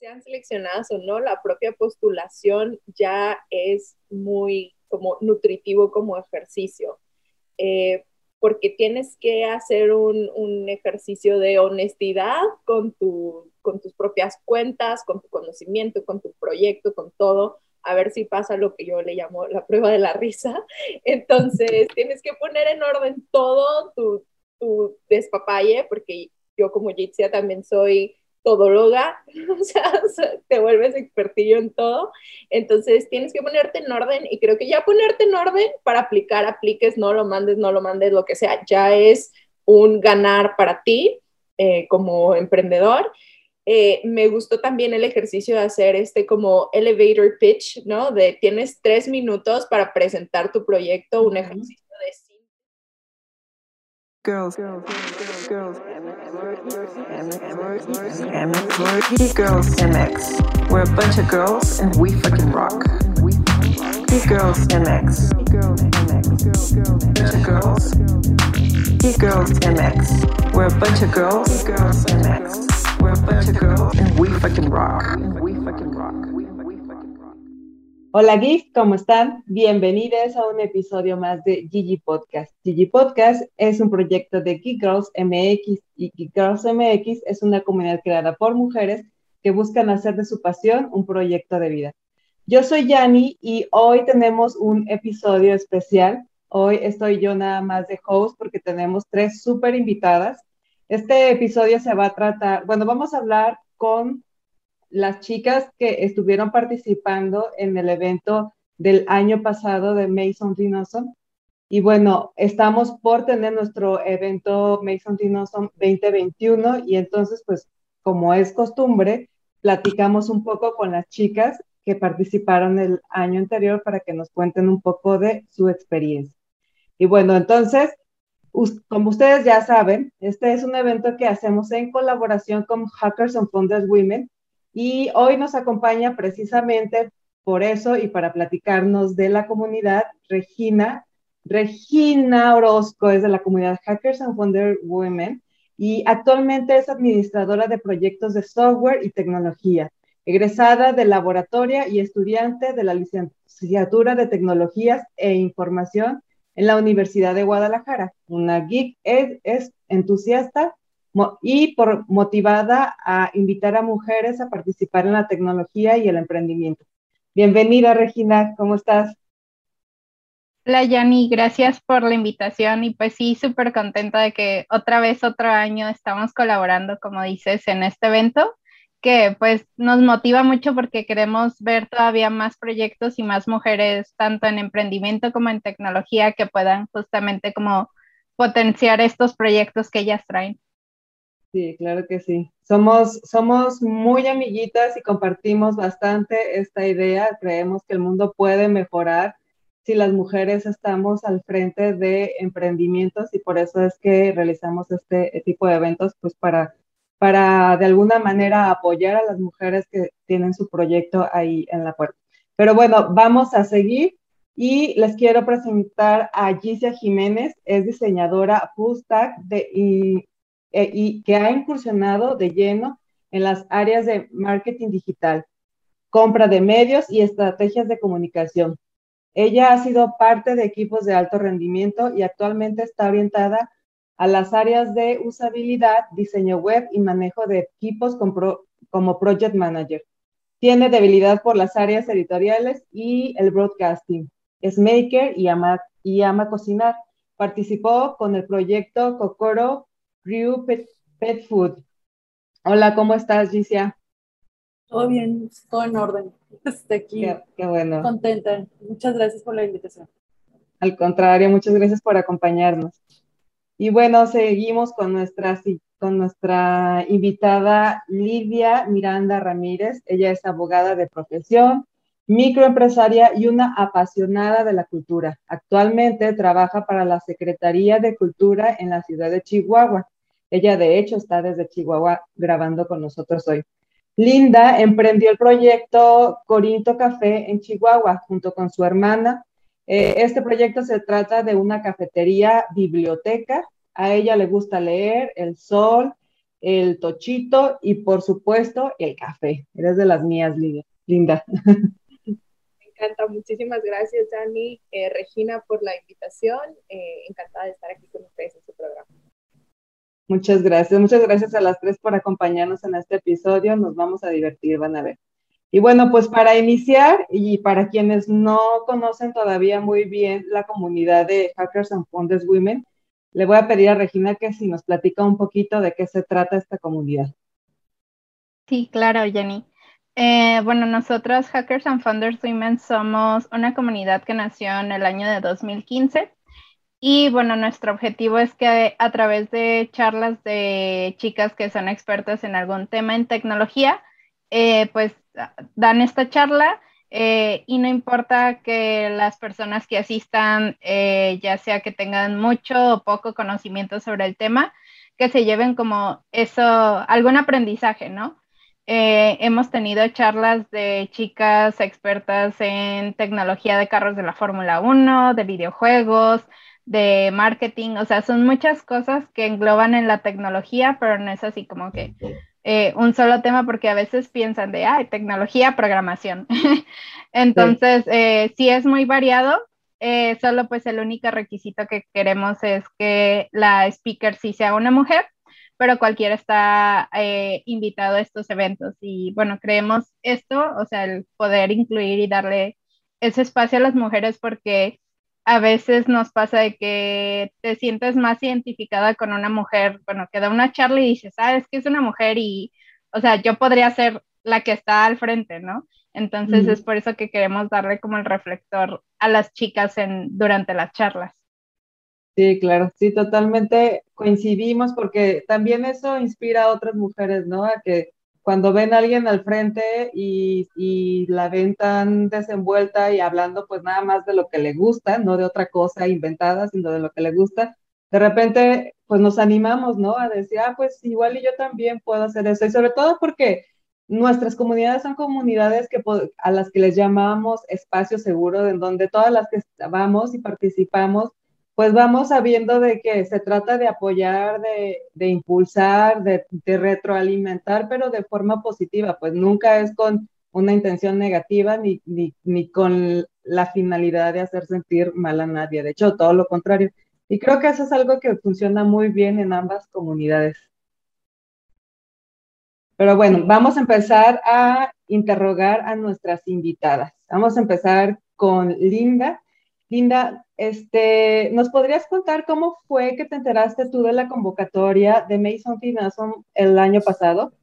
sean seleccionadas o no, la propia postulación ya es muy como nutritivo como ejercicio, eh, porque tienes que hacer un, un, ejercicio de honestidad con, tu, con tus propias cuentas, con tu conocimiento, con tu proyecto, con todo, a ver si pasa lo que yo le llamo la prueba de la risa. Entonces, tienes que poner en orden todo tu, tu despapalle, porque yo como Jitsia también soy todóloga, o sea, te vuelves expertillo en todo. Entonces tienes que ponerte en orden y creo que ya ponerte en orden para aplicar, apliques, no lo mandes, no lo mandes, lo que sea, ya es un ganar para ti eh, como emprendedor. Eh, me gustó también el ejercicio de hacer este como elevator pitch, ¿no? De tienes tres minutos para presentar tu proyecto, un ejercicio Girls, girls, girls, girls, girls, girls, girls MX. We're a bunch of girls and we fucking rock. Geek Girls MX. Girls of girls. Geek Girls MX. We're a bunch of girls. Girls MX. We're a bunch of girls and we fucking rock. We fucking. Hola Geek, ¿cómo están? Bienvenidos a un episodio más de Gigi Podcast. Gigi Podcast es un proyecto de Geek Girls MX y Geek Girls MX es una comunidad creada por mujeres que buscan hacer de su pasión un proyecto de vida. Yo soy Yani y hoy tenemos un episodio especial. Hoy estoy yo nada más de host porque tenemos tres súper invitadas. Este episodio se va a tratar, bueno, vamos a hablar con las chicas que estuvieron participando en el evento del año pasado de Mason Dinosom. Y bueno, estamos por tener nuestro evento Mason Dinosom 2021 y entonces, pues, como es costumbre, platicamos un poco con las chicas que participaron el año anterior para que nos cuenten un poco de su experiencia. Y bueno, entonces, como ustedes ya saben, este es un evento que hacemos en colaboración con Hackers and Founders Women y hoy nos acompaña precisamente por eso y para platicarnos de la comunidad, Regina. Regina Orozco es de la comunidad Hackers and Wonder Women y actualmente es administradora de proyectos de software y tecnología, egresada de laboratoria y estudiante de la licenciatura de tecnologías e información en la Universidad de Guadalajara. Una geek es, es entusiasta y por motivada a invitar a mujeres a participar en la tecnología y el emprendimiento. Bienvenida, Regina, ¿cómo estás? Hola, Yani, gracias por la invitación y pues sí, súper contenta de que otra vez, otro año estamos colaborando, como dices, en este evento, que pues nos motiva mucho porque queremos ver todavía más proyectos y más mujeres, tanto en emprendimiento como en tecnología, que puedan justamente como potenciar estos proyectos que ellas traen. Sí, claro que sí. Somos, somos muy amiguitas y compartimos bastante esta idea. Creemos que el mundo puede mejorar si las mujeres estamos al frente de emprendimientos y por eso es que realizamos este tipo de eventos, pues para, para de alguna manera apoyar a las mujeres que tienen su proyecto ahí en la puerta. Pero bueno, vamos a seguir y les quiero presentar a Gicia Jiménez, es diseñadora full de, eh, y que ha incursionado de lleno en las áreas de marketing digital, compra de medios y estrategias de comunicación. Ella ha sido parte de equipos de alto rendimiento y actualmente está orientada a las áreas de usabilidad, diseño web y manejo de equipos como project manager. Tiene debilidad por las áreas editoriales y el broadcasting. Es maker y ama, y ama cocinar. Participó con el proyecto Kokoro Ryu Pet, Food. Hola, ¿cómo estás, Gicia? Todo bien, todo en orden. Estoy aquí. Qué, bueno. Contenta. Muchas gracias por la invitación. Al contrario, muchas gracias por acompañarnos. Y bueno, seguimos con nuestra, con nuestra invitada Lidia Miranda Ramírez. Ella es abogada de profesión, microempresaria y una apasionada de la cultura. Actualmente trabaja para la Secretaría de Cultura en la ciudad de Chihuahua. Ella, de hecho, está desde Chihuahua grabando con nosotros hoy. Linda emprendió el proyecto Corinto Café en Chihuahua junto con su hermana. Eh, este proyecto se trata de una cafetería biblioteca. A ella le gusta leer, el sol el tochito y por supuesto el café. Eres de las mías, Linda. Me encanta, muchísimas gracias, Dani, eh, Regina, por la invitación. Eh, encantada de estar aquí con ustedes en su programa. Muchas gracias, muchas gracias a las tres por acompañarnos en este episodio. Nos vamos a divertir, van a ver. Y bueno, pues para iniciar y para quienes no conocen todavía muy bien la comunidad de Hackers and Founders Women, le voy a pedir a Regina que si nos platica un poquito de qué se trata esta comunidad. Sí, claro, Jenny. Eh, bueno, nosotros, Hackers and Founders Women, somos una comunidad que nació en el año de 2015. Y bueno, nuestro objetivo es que a través de charlas de chicas que son expertas en algún tema en tecnología, eh, pues dan esta charla eh, y no importa que las personas que asistan, ya sea que tengan mucho o poco conocimiento sobre el tema, que se lleven como eso, algún aprendizaje, ¿no? Hemos tenido charlas de chicas expertas en tecnología de carros de la Fórmula 1, de videojuegos, de marketing, o sea, son muchas cosas que engloban en la tecnología, pero no es así como que eh, un solo tema porque a veces piensan de, ay, tecnología, programación. Entonces, sí. Eh, es muy variado, eh, solo pues el único requisito que queremos es que la speaker sí sea una mujer, pero cualquiera está invitado a estos eventos. Y bueno, creemos esto, o sea, el poder incluir y darle ese espacio a las mujeres porque a veces nos pasa de que te sientes más identificada con una mujer, bueno, que da una charla y dices, ah, es que es una mujer y, o sea, yo podría ser la que está al frente, ¿no? Entonces es por eso que queremos darle como el reflector a las chicas en, durante las charlas. Sí, claro, sí, totalmente coincidimos porque también eso inspira a otras mujeres, ¿no? A que cuando ven a alguien al frente y, la ven tan desenvuelta y hablando pues nada más de lo que le gusta, no de otra cosa inventada, sino de lo que le gusta, de repente pues nos animamos, ¿no? A decir, ah, pues igual y yo también puedo hacer eso. Y sobre todo porque nuestras comunidades son comunidades que, a las que les llamamos espacio seguro, en donde todas las que vamos y participamos pues vamos sabiendo de que se trata de apoyar, de, impulsar, de, retroalimentar, pero de forma positiva, pues nunca es con una intención negativa ni, ni, con la finalidad de hacer sentir mal a nadie, de hecho, todo lo contrario. Y creo que eso es algo que funciona muy bien en ambas comunidades. Pero bueno, vamos a empezar a interrogar a nuestras invitadas. Vamos a empezar con Linda. Linda, este, ¿nos podrías contar cómo fue que te enteraste tú de la convocatoria de Mason Finason el año pasado?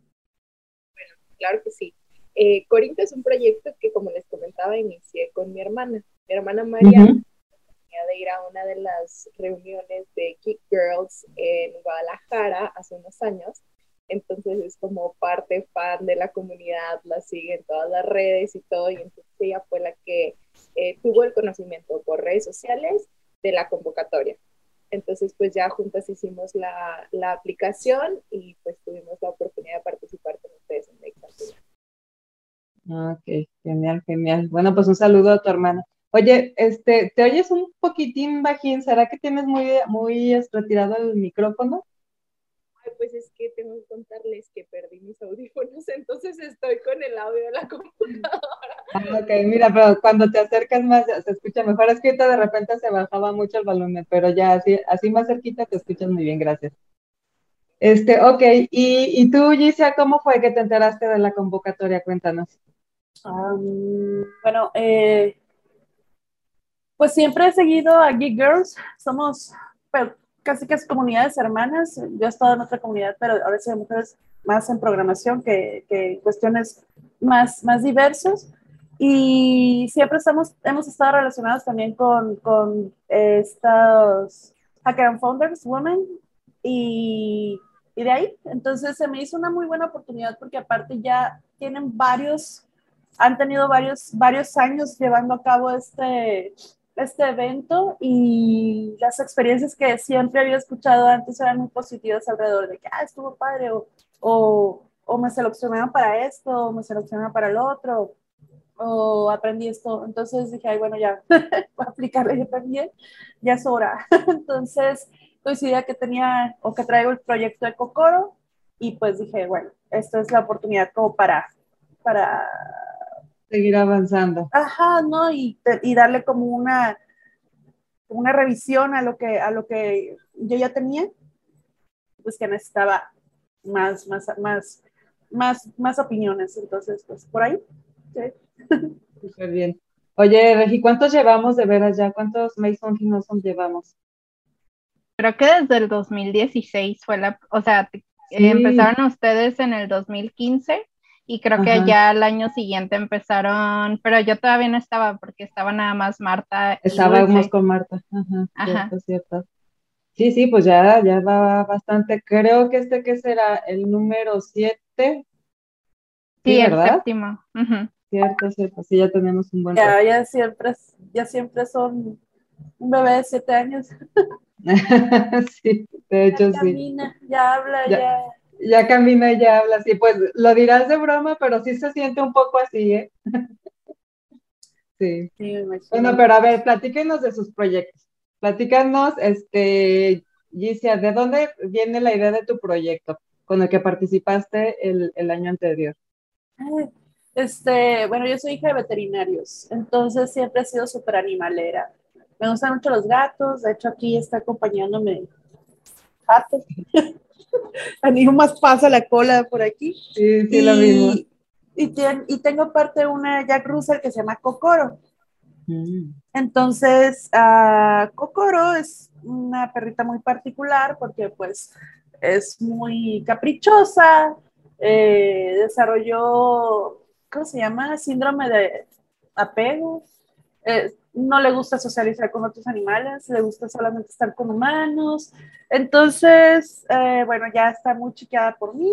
Bueno, claro que sí. Eh, Corinto es un proyecto que, como les comentaba, inicié con mi hermana. Mi hermana María tenía de ir a una de las reuniones de Kick Girls en Guadalajara hace unos años. Entonces es como parte fan de la comunidad, la sigue en todas las redes y todo. Y entonces ella fue la que eh, tuvo el conocimiento por redes sociales de la convocatoria. Entonces, pues ya juntas hicimos la, la aplicación y pues tuvimos la oportunidad de participar con ustedes en la Ok, genial, genial. Bueno, pues un saludo a tu hermana. Oye, este, te oyes un poquitín bajín, ¿será que tienes muy, muy retirado el micrófono? Pues es que tengo que contarles que perdí mis audífonos, entonces estoy con el audio de la computadora. Ah, ok, mira, pero cuando te acercas más se escucha mejor. Es que de repente se bajaba mucho el volumen, pero ya así, así más cerquita te escuchas muy bien, gracias. Este, ok, y, y tú, Gicia, ¿cómo fue que te enteraste de la convocatoria? Cuéntanos. bueno, eh, pues siempre he seguido a Geek Girls, somos casi es comunidades hermanas. Yo he estado en otra comunidad, pero ahora soy mujeres más en programación que, que cuestiones más, más diversas. Y siempre estamos, hemos estado relacionados también con, con estos Hacker and Founders Women. Y, y de ahí, entonces se me hizo una muy buena oportunidad porque aparte ya tienen varios, han tenido varios, varios años llevando a cabo este, este evento y las experiencias que siempre había escuchado antes eran muy positivas alrededor de que, ah, estuvo padre, o, o, o me seleccionaron para esto, o me seleccionaron para el otro, o aprendí esto. Entonces dije, ay, bueno, ya, voy a aplicarle yo también, ya es hora. Entonces coincidía que tenía o que traigo el proyecto de Cocoro y pues dije, bueno, esta es la oportunidad como para, para seguir avanzando. Ajá, ¿no? Y, y darle como una, una revisión a lo que, a lo que yo ya tenía, pues que necesitaba más, más, más, más, más opiniones. Entonces, pues por ahí. Súper bien. Oye, Regi, ¿cuántos llevamos de veras ya? ¿Cuántos Mason y Noson llevamos? Creo que desde el 2016 fue la, o sea, empezaron ustedes en el 2015 y creo que ya el año siguiente empezaron, pero yo todavía no estaba porque estaba nada más Marta. Estábamos con Marta, ajá, Cierto, cierto. Sí, sí, pues ya, ya va bastante. Creo que este que será el número 7. Sí, el séptimo. Cierto, cierto, sí, ya tenemos un buen. Ya, ya siempre, ya siempre son un bebé de siete años. sí, de hecho ya Camina, ya habla, ya ya camina y ya habla así. Pues lo dirás de broma, pero sí se siente un poco así, ¿eh? sí. bueno, pero a ver, platíquenos de sus proyectos. Platícanos, este, Gicia, ¿de dónde viene la idea de tu proyecto con el que participaste el, el año anterior? Este, bueno, yo soy hija de veterinarios, entonces siempre he sido súper animalera. Me gustan mucho los gatos, de hecho aquí está acompañándome Pato. Animo más pasa la cola por aquí. Sí, sí, y, lo mismo. Y, y, tengo parte de una Jack Russell que se llama Cocoro. Mm. Entonces, uh, Cocoro es una perrita muy particular porque pues es muy caprichosa, eh, desarrolló, ¿cómo se llama? Síndrome de apego. Eh, no le gusta socializar con otros animales, le gusta solamente estar con humanos. Entonces, eh, bueno, ya está muy chiqueada por mí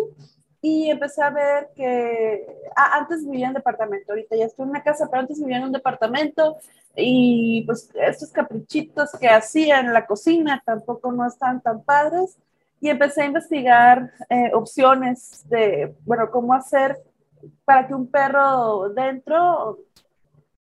y empecé a ver que ah, antes vivía en departamento, ahorita ya estoy en una casa, pero antes vivía en un departamento y pues estos caprichitos que hacía en la cocina tampoco no están tan padres y empecé a investigar eh, opciones de, bueno, cómo hacer para que un perro dentro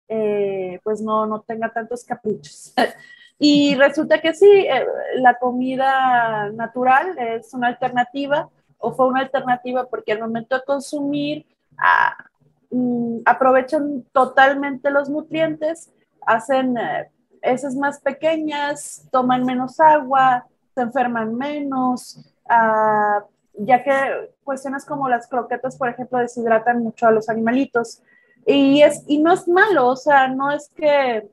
eh, pues no, no tenga tantos caprichos. y resulta que sí, eh, la comida natural es una alternativa o fue una alternativa porque al momento de consumir ah, mm, aprovechan totalmente los nutrientes, hacen eh, heces más pequeñas, toman menos agua, se enferman menos, ah, ya que cuestiones como las croquetas, por ejemplo, deshidratan mucho a los animalitos. Y, es, y no es malo, o sea, no es que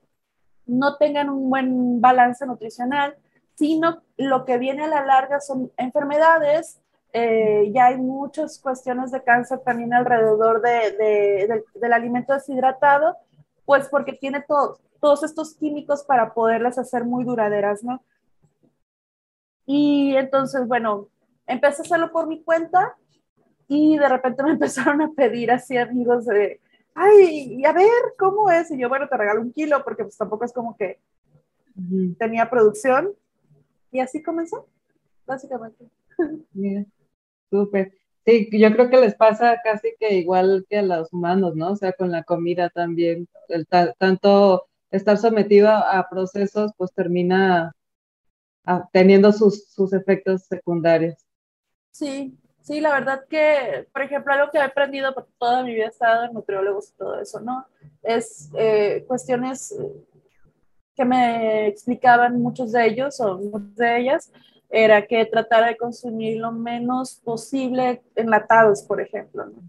no tengan un buen balance nutricional, sino lo que viene a la larga son enfermedades. Eh, ya hay muchas cuestiones de cáncer también alrededor de, del alimento deshidratado, pues porque tiene todos estos químicos para poderlas hacer muy duraderas, ¿no? Y entonces, bueno, empecé a hacerlo por mi cuenta y de repente me empezaron a pedir así amigos de, ay, y a ver, ¿cómo es? Y yo, bueno, te regalo un kilo, porque pues tampoco es como que tenía producción. Y así comenzó, básicamente. Mira, súper. Sí, yo creo que les pasa casi que igual que a los humanos, ¿no? O sea, con la comida también, el tanto estar sometido a procesos, pues termina teniendo sus, sus efectos secundarios. Sí, Sí, la verdad que, por ejemplo, algo que he aprendido por toda mi vida he estado en nutriólogos y todo eso, ¿no? Es eh, cuestiones que me explicaban muchos de ellos o muchas de ellas, era que tratara de consumir lo menos posible enlatados, por ejemplo, ¿no?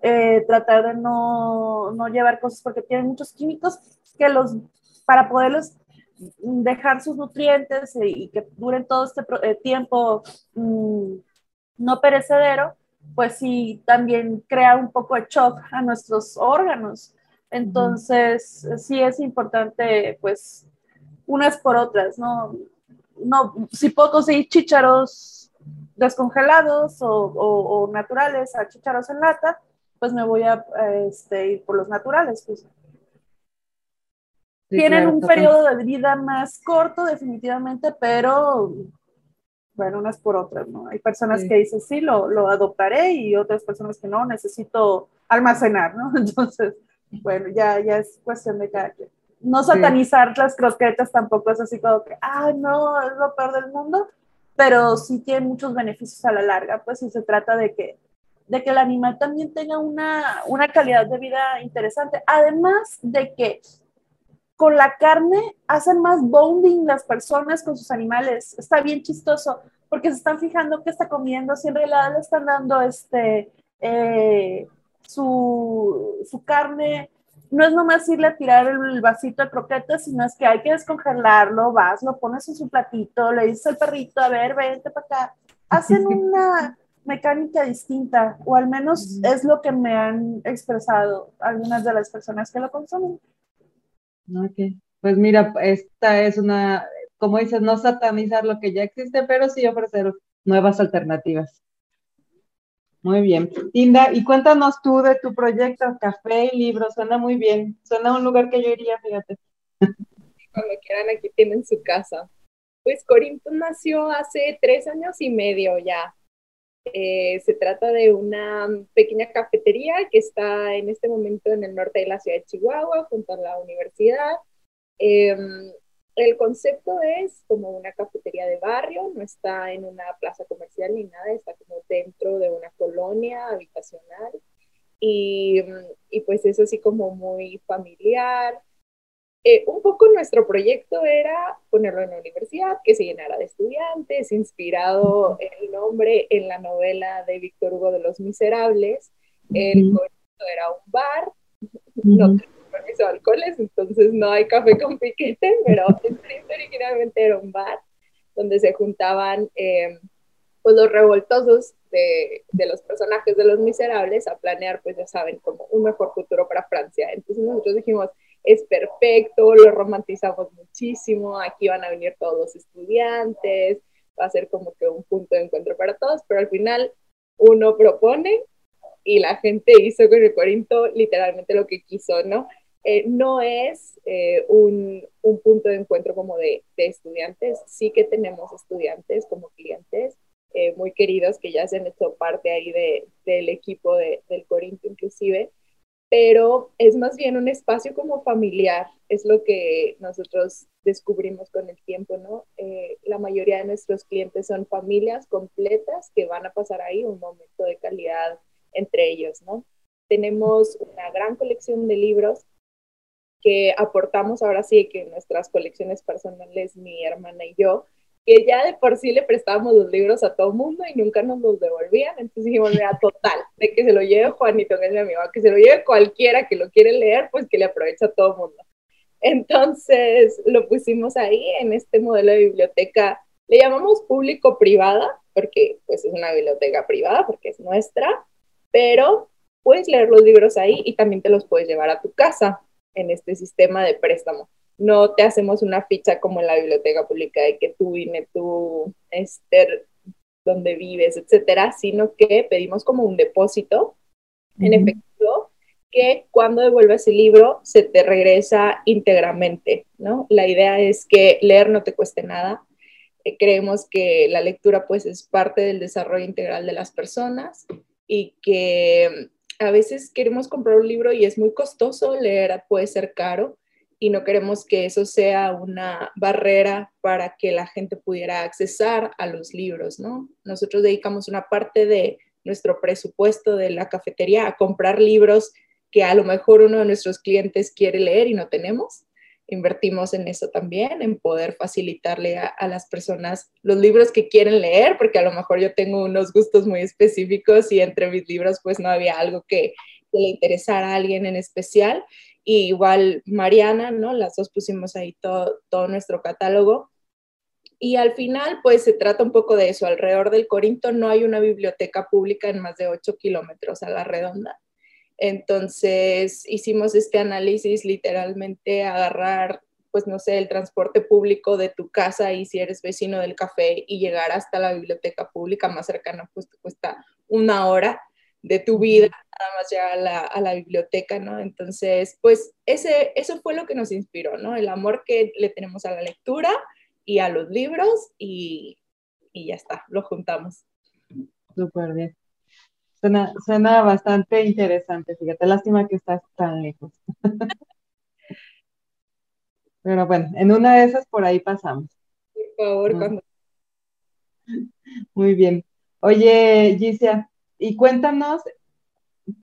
Eh, tratar de no, no, llevar cosas porque tienen muchos químicos que los, para poderlos dejar sus nutrientes y, que duren todo este eh, tiempo mmm, no perecedero, pues sí también crea un poco de shock a nuestros órganos. Entonces, sí es importante, pues, unas por otras, ¿no? No, si puedo conseguir chícharos descongelados o, naturales a chícharos en lata, pues me voy a este, ir por los naturales, pues. Tienen un periodo de vida más corto, definitivamente, pero bueno, unas por otras, ¿no? Hay personas que dicen, sí, lo, lo, adoptaré y otras personas que no, necesito almacenar, ¿no? Entonces, bueno, ya, ya es cuestión de cada quien. No satanizar las croquetas tampoco es así como que, ah, no, es lo peor del mundo, pero sí tiene muchos beneficios a la larga, pues si se trata de que, de que el animal también tenga una, una calidad de vida interesante, además de que con la carne hacen más bonding las personas con sus animales. Está bien chistoso porque se están fijando qué está comiendo, si en realidad le están dando este, eh, su, su, carne. No es nomás irle a tirar el vasito de croquetas, sino es que hay que descongelarlo, vas, lo pones en su platito, le dices al perrito, a ver, vente para acá. Hacen una mecánica distinta, o al menos es lo que me han expresado algunas de las personas que lo consumen. Ok, pues mira, esta es una, como dices, no satanizar lo que ya existe, pero sí ofrecer nuevas alternativas. Muy bien. Linda, y cuéntanos tú de tu proyecto, café y libros, suena muy bien, suena a un lugar que yo iría, fíjate. Cuando quieran, aquí tienen su casa. Pues Corinto nació hace tres años y medio ya. Eh, se trata de una pequeña cafetería que está en este momento en el norte de la ciudad de Chihuahua, junto a la universidad. Em, el concepto es como una cafetería de barrio, no está en una plaza comercial ni nada, está como dentro de una colonia habitacional. Y, y pues es así como muy familiar, eh, un poco nuestro proyecto era ponerlo en la universidad, que se llenara de estudiantes, inspirado el nombre en la novela de Víctor Hugo de Los Miserables. El proyecto era un bar, no permiso de alcoholes, entonces no hay café con piquete, pero originalmente era un bar donde se juntaban eh, pues los revoltosos de, de, los personajes de Los Miserables a planear, pues ya saben, como un mejor futuro para Francia. Entonces nosotros dijimos, es perfecto, lo romantizamos muchísimo, aquí van a venir todos los estudiantes, va a ser como que un punto de encuentro para todos, pero al final uno propone y la gente hizo con el Corinto literalmente lo que quiso, ¿no? Eh, no es eh, un, un, punto de encuentro como de, de, estudiantes, sí que tenemos estudiantes como clientes eh, muy queridos que ya se han hecho parte ahí de, del equipo de, del Corinto inclusive, pero es más bien un espacio como familiar, es lo que nosotros descubrimos con el tiempo, ¿no? Eh, la mayoría de nuestros clientes son familias completas que van a pasar ahí un momento de calidad entre ellos, ¿no? Tenemos una gran colección de libros que aportamos ahora sí que nuestras colecciones personales, mi hermana y yo, que ya de por sí le prestábamos los libros a todo mundo y nunca nos los devolvían. Entonces dijimos, mira, total, de que se lo lleve Juanito, que es mi amigo, que se lo lleve cualquiera que lo quiere leer, pues que le aprovecha a todo mundo. Entonces lo pusimos ahí en este modelo de biblioteca, le llamamos público-privada, porque pues es una biblioteca privada, porque es nuestra, pero puedes leer los libros ahí y también te los puedes llevar a tu casa en este sistema de préstamo no te hacemos una ficha como en la biblioteca pública de que tú vine, tú, Esther, donde vives, etcétera, sino que pedimos como un depósito en efectivo que cuando devuelves el libro se te regresa íntegramente, ¿no? La idea es que leer no te cueste nada. Eh, creemos que la lectura pues es parte del desarrollo integral de las personas y que a veces queremos comprar un libro y es muy costoso, leer puede ser caro, y no queremos que eso sea una barrera para que la gente pudiera accesar a los libros, ¿no? Nosotros dedicamos una parte de nuestro presupuesto de la cafetería a comprar libros que a lo mejor uno de nuestros clientes quiere leer y no tenemos. Invertimos en eso también, en poder facilitarle a, las personas los libros que quieren leer, porque a lo mejor yo tengo unos gustos muy específicos y entre mis libros pues no había algo que, que le interesara a alguien en especial y igual Mariana, ¿no? Las dos pusimos ahí todo, todo nuestro catálogo. Y al final, pues se trata un poco de eso. Alrededor del Corinto no hay una biblioteca pública en más de 8 kilómetros a la redonda. Entonces hicimos este análisis literalmente agarrar, pues no sé, el transporte público de tu casa y si eres vecino del café y llegar hasta la biblioteca pública más cercana, pues te cuesta una hora de tu vida, nada más llegar a la, a la, biblioteca, ¿no? Entonces, pues ese, eso fue lo que nos inspiró, ¿no? El amor que le tenemos a la lectura y a los libros y, y ya está, lo juntamos. Súper bien. Suena, suena bastante interesante, fíjate, lástima que estás tan lejos. Pero bueno, en una de esas por ahí pasamos. Por favor, cuando Muy bien. Oye, Gicia, y cuéntanos,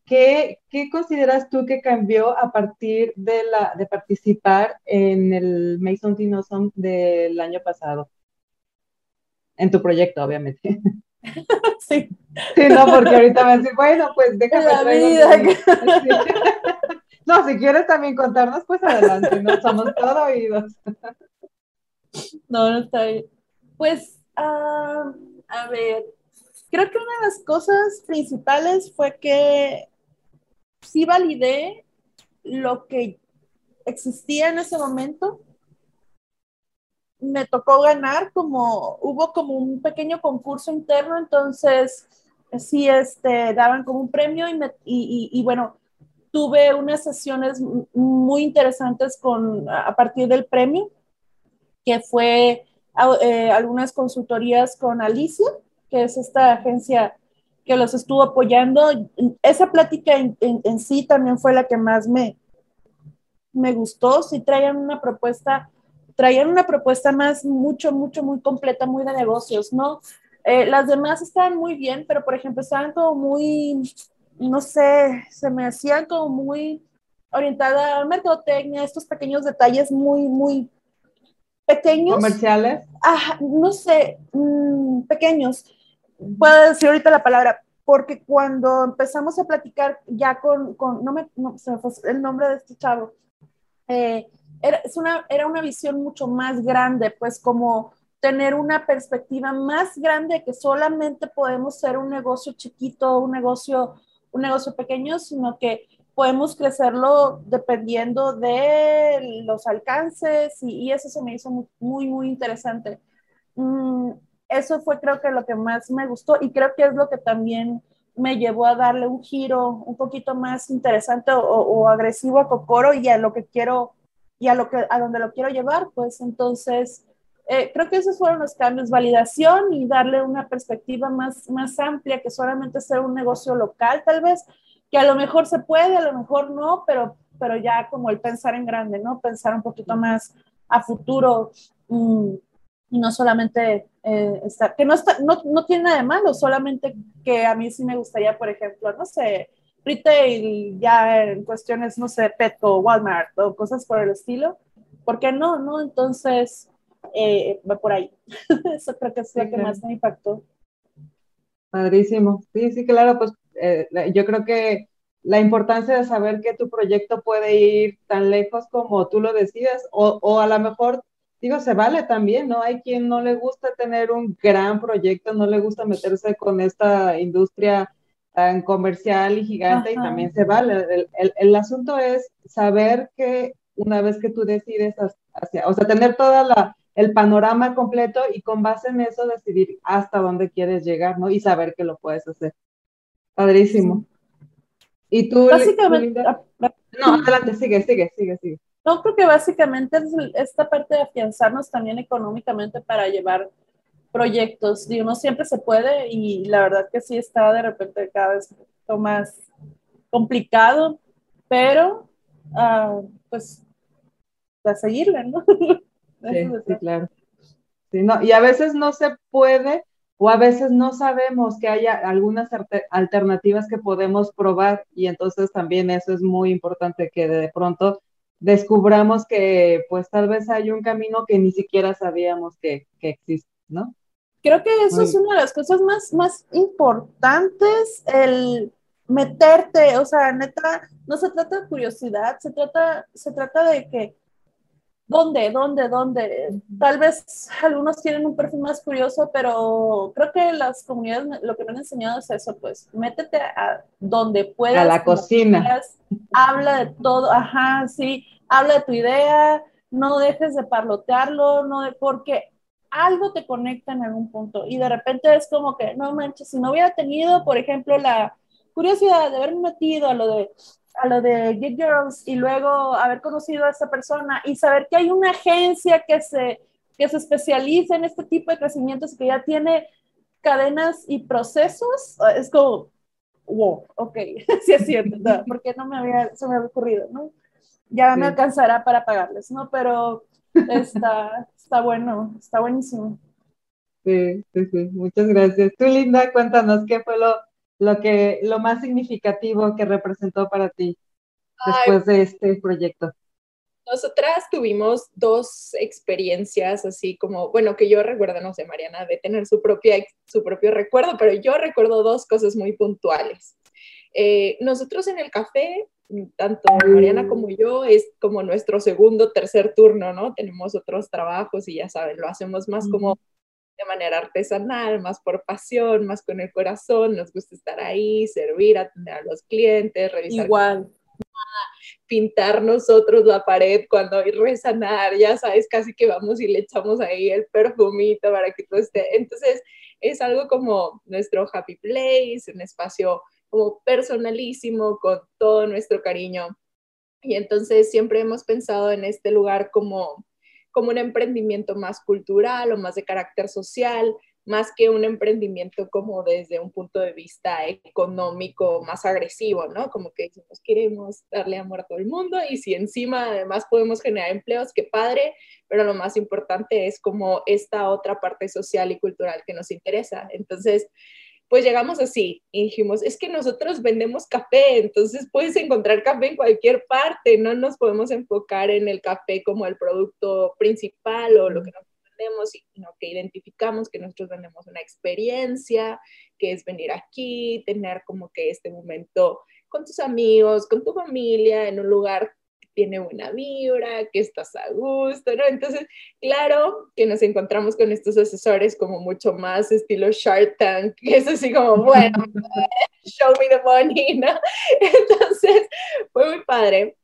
¿qué, consideras tú que cambió a partir de, la, de participar en el Mason Dinosaur del año pasado? En tu proyecto, obviamente. Sí. Sí, no, porque ahorita me decir, bueno, pues déjame. La vida. No, si quieres también contarnos, pues adelante, no somos todos oídos. No, no está bien. Pues, ah, a ver, creo que una de las cosas principales fue que sí validé lo que existía en ese momento. Me tocó ganar como, hubo como un pequeño concurso interno, entonces sí, este, daban como un premio y, y, y, bueno, tuve unas sesiones muy interesantes con, a partir del premio, que fue eh, algunas consultorías con Alicia, que es esta agencia que los estuvo apoyando. Esa plática en, sí también fue la que más me, me gustó. Sí traían una propuesta, traían una propuesta más, mucho, mucho, muy completa, muy de negocios, ¿no? Eh, las demás estaban muy bien, pero por ejemplo estaban como muy, no sé, se me hacían como muy orientada a mercadotecnia, estos pequeños detalles muy, muy pequeños. ¿Comerciales? Ah, no sé, mm, pequeños. Puedo decir ahorita la palabra, porque cuando empezamos a platicar ya con, con no me, no, se fue el nombre de este chavo, eh, era, es una, era una visión mucho más grande, pues como tener una perspectiva más grande que solamente podemos ser un negocio chiquito, un negocio, un negocio pequeño, sino que podemos crecerlo dependiendo de los alcances y, eso se me hizo muy, muy, interesante. Mm, eso fue creo que lo que más me gustó y creo que es lo que también me llevó a darle un giro un poquito más interesante o, agresivo a Cocoro y a lo que quiero y a lo que a donde lo quiero llevar, pues entonces eh, creo que esos fueron los cambios, validación y darle una perspectiva más, más amplia que solamente ser un negocio local tal vez, que a lo mejor se puede, a lo mejor no, pero, pero ya como el pensar en grande, ¿no? Pensar un poquito más a futuro mm, y no solamente eh, estar, que no, está, no, no, tiene nada de malo, solamente que a mí sí me gustaría, por ejemplo, no sé, retail ya en cuestiones, no sé, Petco, Walmart o cosas por el estilo, ¿por qué no? ¿no? Entonces, eh, va por ahí. Eso creo que es lo que más me impactó. Padrísimo. Sí, sí, claro, pues eh, yo creo que la importancia de saber que tu proyecto puede ir tan lejos como tú lo decidas, o, o, a lo mejor, digo, se vale también, ¿no? Hay quien no le gusta tener un gran proyecto, no le gusta meterse con esta industria tan comercial y gigante y también se vale. El, el, el, asunto es saber que una vez que tú decides hacia, o sea, tener toda la, el panorama completo y con base en eso decidir hasta dónde quieres llegar, ¿no? Y saber que lo puedes hacer. Padrísimo. ¿Y tú? Básicamente. Ah, no, adelante, sigue, sigue, sigue, sigue. No, creo que básicamente es esta parte de afianzarnos también económicamente para llevar proyectos. Digo, no siempre se puede y la verdad que sí está de repente cada vez más complicado, pero uh, pues a seguirle, ¿no? Sí, sí, claro. Sí, no, y a veces no se puede o a veces no sabemos que haya algunas alternativas que podemos probar y entonces también eso es muy importante que de pronto descubramos que pues tal vez hay un camino que ni siquiera sabíamos que, que existe, ¿no? Creo que eso es una de las cosas más, más importantes, el meterte, o sea, neta, no se trata de curiosidad, se trata, se trata de que ¿Dónde? ¿Dónde? ¿Dónde? Tal vez algunos tienen un perfil más curioso, pero creo que las comunidades lo que me han enseñado es eso, pues métete a donde puedas. A la cocina. habla de todo, ajá, sí, habla de tu idea, no dejes de parlotearlo, no de, porque algo te conecta en algún punto y de repente es como que, no manches, si no hubiera tenido, por ejemplo, la curiosidad de haberme metido a lo de a lo de Get Girls y luego haber conocido a esa persona y saber que hay una agencia que se, que se especializa en este tipo de crecimientos y que ya tiene cadenas y procesos, es como, wow, ok, sí es cierto, porque no me había, se me había ocurrido, ¿no? Ya me alcanzará para pagarles, ¿no? Pero está, está bueno, está buenísimo. Sí, sí, sí, muchas gracias. Tú, Linda, cuéntanos qué fue lo, lo, que, lo más significativo que representó para ti después de este proyecto. Nosotras tuvimos dos experiencias así como, bueno, que yo recuerdo, no sé, Mariana de tener su, propia, su propio recuerdo, pero yo recuerdo dos cosas muy puntuales. Eh, nosotros en el café, tanto Mariana como yo, es como nuestro segundo, tercer turno, ¿no? Tenemos otros trabajos y ya saben, lo hacemos más como de manera artesanal, más por pasión, más con el corazón, nos gusta estar ahí, servir, atender a los clientes, revisar. Igual pintar nosotros la pared cuando hay resanar, ya sabes, casi que vamos y le echamos ahí el perfumito para que todo esté. Entonces, es algo como nuestro happy place, un espacio como personalísimo, con todo nuestro cariño. Y entonces siempre hemos pensado en este lugar como, como un emprendimiento más cultural o más de carácter social, más que un emprendimiento como desde un punto de vista económico más agresivo, ¿no? Como que decimos, queremos darle amor a todo el mundo y si encima además podemos generar empleos, qué padre, pero lo más importante es como esta otra parte social y cultural que nos interesa. Entonces, pues llegamos así y dijimos, es que nosotros vendemos café, entonces puedes encontrar café en cualquier parte, no nos podemos enfocar en el café como el producto principal o lo que nos sino que identificamos que nosotros tenemos una experiencia, que es venir aquí, tener como que este momento con tus amigos, con tu familia, en un lugar tiene buena vibra, que estás a gusto, ¿no? Entonces, claro que nos encontramos con estos asesores como mucho más estilo Shark Tank, que es así como, bueno, show me the money, ¿no? Entonces, fue muy padre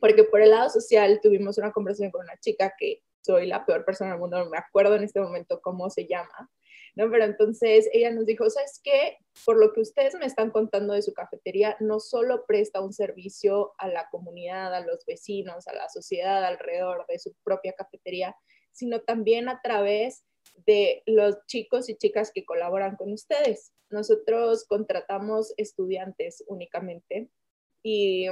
porque por el lado social tuvimos una conversación con una chica que soy la peor persona del mundo, no me acuerdo en este momento cómo se llama, ¿no? Pero entonces ella nos dijo, ¿sabes qué? Por lo que ustedes me están contando de su cafetería, no solo presta un servicio a la comunidad, a los vecinos, a la sociedad alrededor de su propia cafetería, sino también a través de los chicos y chicas que colaboran con ustedes. Nosotros contratamos estudiantes únicamente y